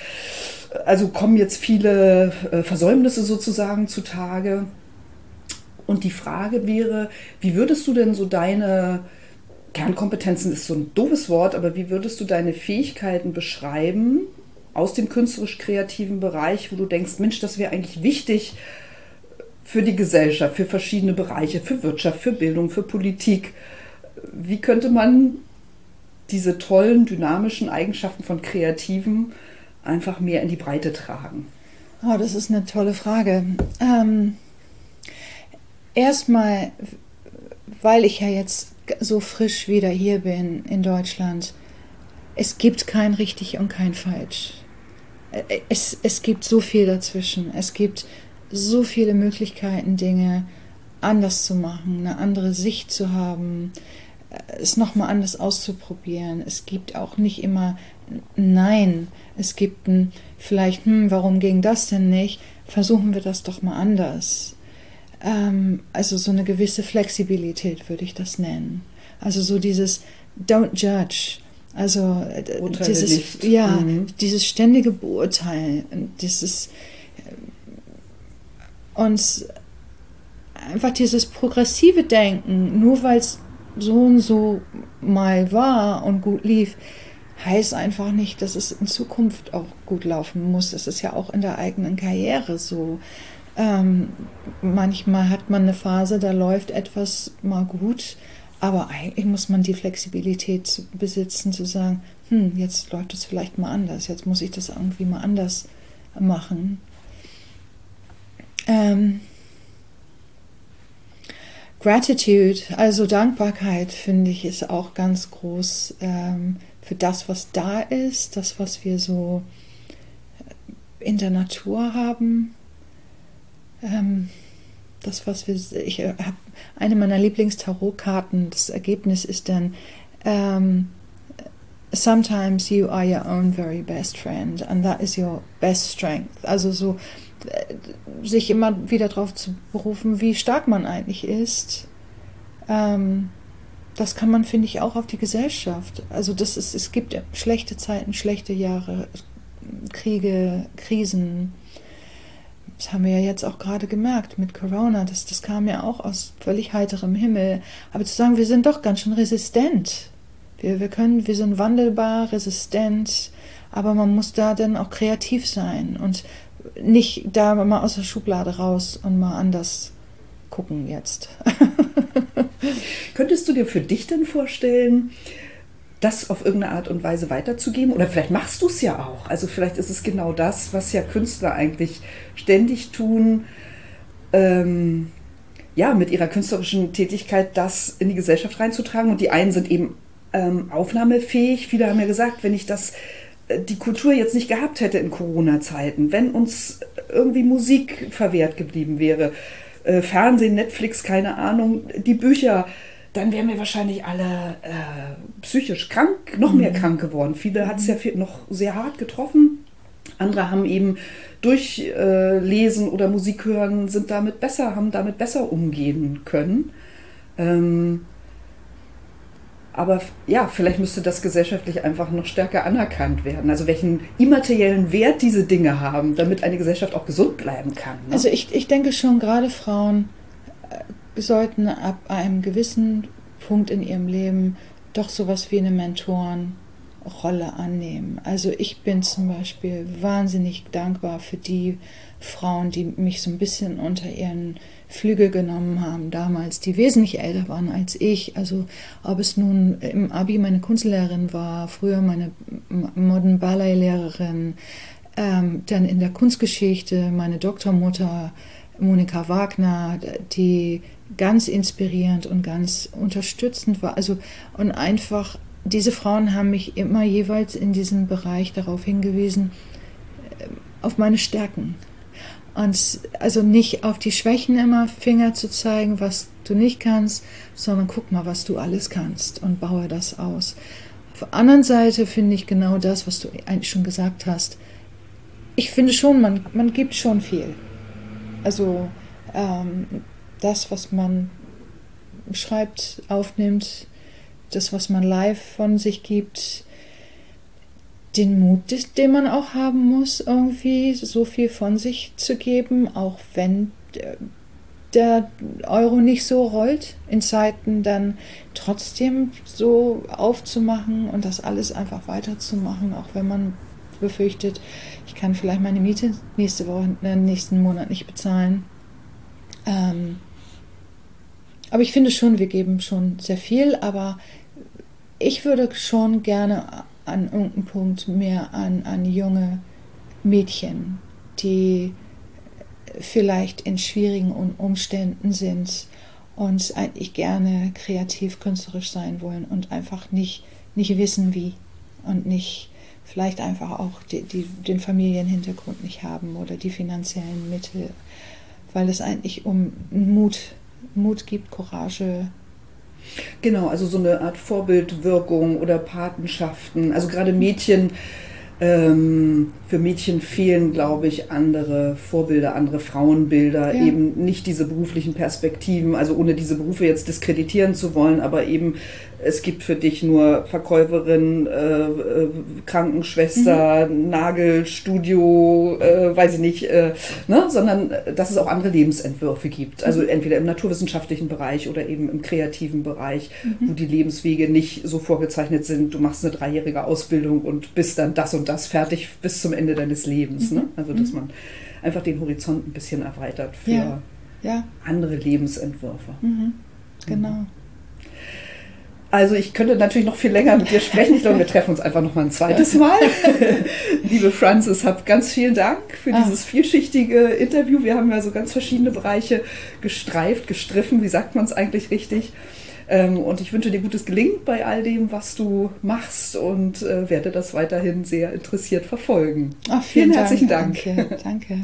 also kommen jetzt viele äh, Versäumnisse sozusagen zutage. Und die Frage wäre, wie würdest du denn so deine Kernkompetenzen ist so ein doofes Wort, aber wie würdest du deine Fähigkeiten beschreiben, aus dem künstlerisch-kreativen Bereich, wo du denkst, Mensch, das wäre eigentlich wichtig für die Gesellschaft, für verschiedene Bereiche, für Wirtschaft, für Bildung, für Politik. Wie könnte man diese tollen, dynamischen Eigenschaften von Kreativen einfach mehr in die Breite tragen?
Oh, das ist eine tolle Frage. Ähm, Erstmal, weil ich ja jetzt so frisch wieder hier bin in Deutschland, es gibt kein richtig und kein falsch es, es gibt so viel dazwischen. Es gibt so viele Möglichkeiten, Dinge anders zu machen, eine andere Sicht zu haben, es nochmal anders auszuprobieren. Es gibt auch nicht immer Nein. Es gibt ein vielleicht, hm, warum ging das denn nicht? Versuchen wir das doch mal anders. Ähm, also so eine gewisse Flexibilität würde ich das nennen. Also so dieses Don't judge. Also äh, Urteile dieses, nicht. ja, mhm. dieses ständige Beurteilen, dieses äh, und einfach dieses progressive Denken, nur weil es so und so mal war und gut lief, heißt einfach nicht, dass es in Zukunft auch gut laufen muss. Das ist ja auch in der eigenen Karriere so. Ähm, manchmal hat man eine Phase, da läuft etwas mal gut, aber eigentlich muss man die Flexibilität besitzen, zu sagen, hm, jetzt läuft es vielleicht mal anders, jetzt muss ich das irgendwie mal anders machen. Ähm, Gratitude, also Dankbarkeit, finde ich, ist auch ganz groß ähm, für das, was da ist, das, was wir so in der Natur haben. Ähm, das, was wir, ich habe eine meiner Lieblings-Tarotkarten, das Ergebnis ist dann, ähm, sometimes you are your own very best friend and that is your best strength. Also so äh, sich immer wieder darauf zu berufen, wie stark man eigentlich ist. Ähm, das kann man, finde ich, auch auf die Gesellschaft. Also das ist, es gibt schlechte Zeiten, schlechte Jahre, Kriege, Krisen. Das haben wir ja jetzt auch gerade gemerkt mit Corona. Das, das kam ja auch aus völlig heiterem Himmel. Aber zu sagen, wir sind doch ganz schön resistent. Wir, wir können, wir sind wandelbar, resistent, aber man muss da dann auch kreativ sein und nicht da mal aus der Schublade raus und mal anders gucken jetzt.
Könntest du dir für dich denn vorstellen, das auf irgendeine Art und Weise weiterzugeben? Oder vielleicht machst du es ja auch. Also vielleicht ist es genau das, was ja Künstler eigentlich ständig tun. Ähm, ja, mit ihrer künstlerischen Tätigkeit das in die Gesellschaft reinzutragen. Und die einen sind eben ähm, aufnahmefähig. Viele haben ja gesagt, wenn ich das äh, die Kultur jetzt nicht gehabt hätte in Corona-Zeiten, wenn uns irgendwie Musik verwehrt geblieben wäre, äh, Fernsehen, Netflix, keine Ahnung, die Bücher, dann wären wir wahrscheinlich alle äh, psychisch krank, noch mehr mhm. krank geworden. Viele hat es ja noch sehr hart getroffen. Andere haben eben durch äh, Lesen oder Musik hören, sind damit besser, haben damit besser umgehen können. Ähm, aber ja, vielleicht müsste das gesellschaftlich einfach noch stärker anerkannt werden. Also welchen immateriellen Wert diese Dinge haben, damit eine Gesellschaft auch gesund bleiben kann.
Ne? Also ich, ich denke schon, gerade Frauen äh, sollten ab einem gewissen Punkt in ihrem Leben doch sowas wie eine Mentorenrolle annehmen. Also ich bin zum Beispiel wahnsinnig dankbar für die Frauen, die mich so ein bisschen unter ihren Flüge genommen haben damals, die wesentlich älter waren als ich. Also ob es nun im Abi meine Kunstlehrerin war, früher meine Modern Ballet Lehrerin, ähm, dann in der Kunstgeschichte meine Doktormutter Monika Wagner, die ganz inspirierend und ganz unterstützend war. Also und einfach diese Frauen haben mich immer jeweils in diesem Bereich darauf hingewiesen, äh, auf meine Stärken und also nicht auf die Schwächen immer Finger zu zeigen, was du nicht kannst, sondern guck mal, was du alles kannst und baue das aus. Auf der anderen Seite finde ich genau das, was du eigentlich schon gesagt hast. Ich finde schon, man, man gibt schon viel. Also ähm, das, was man schreibt, aufnimmt, das, was man live von sich gibt, den Mut, den man auch haben muss, irgendwie so viel von sich zu geben, auch wenn der Euro nicht so rollt, in Zeiten dann trotzdem so aufzumachen und das alles einfach weiterzumachen, auch wenn man befürchtet, ich kann vielleicht meine Miete nächste Woche, äh, nächsten Monat nicht bezahlen. Ähm, aber ich finde schon, wir geben schon sehr viel, aber ich würde schon gerne an irgendeinem Punkt mehr an, an junge Mädchen, die vielleicht in schwierigen Umständen sind und eigentlich gerne kreativ künstlerisch sein wollen und einfach nicht, nicht wissen wie und nicht vielleicht einfach auch die, die, den Familienhintergrund nicht haben oder die finanziellen Mittel, weil es eigentlich um Mut, Mut gibt, Courage,
Genau, also so eine Art Vorbildwirkung oder Patenschaften. Also gerade Mädchen, ähm, für Mädchen fehlen, glaube ich, andere Vorbilder, andere Frauenbilder, ja. eben nicht diese beruflichen Perspektiven, also ohne diese Berufe jetzt diskreditieren zu wollen, aber eben es gibt für dich nur Verkäuferin, äh, äh, Krankenschwester, mhm. Nagelstudio, äh, weiß ich nicht, äh, ne? sondern äh, dass es auch andere Lebensentwürfe gibt. Also mhm. entweder im naturwissenschaftlichen Bereich oder eben im kreativen Bereich, mhm. wo die Lebenswege nicht so vorgezeichnet sind, du machst eine dreijährige Ausbildung und bist dann das und das fertig bis zum Ende deines Lebens. Ne? Mhm. Also dass mhm. man einfach den Horizont ein bisschen erweitert für
Ja. Ja,
andere Lebensentwürfe.
mhm. genau.
Also ich könnte natürlich noch viel länger mit dir sprechen. Ich glaube, wir treffen uns einfach noch mal ein zweites Mal. Liebe Frances, hab ganz vielen Dank für
Ah.
dieses vielschichtige Interview. Wir haben ja so ganz verschiedene Bereiche gestreift, gestriffen. Wie sagt man es eigentlich richtig? Ähm, Und ich wünsche dir gutes Gelingen bei all dem, was du machst und äh, werde das weiterhin sehr interessiert verfolgen.
Ach,
Vielen herzlichen Dank.
Danke. Danke.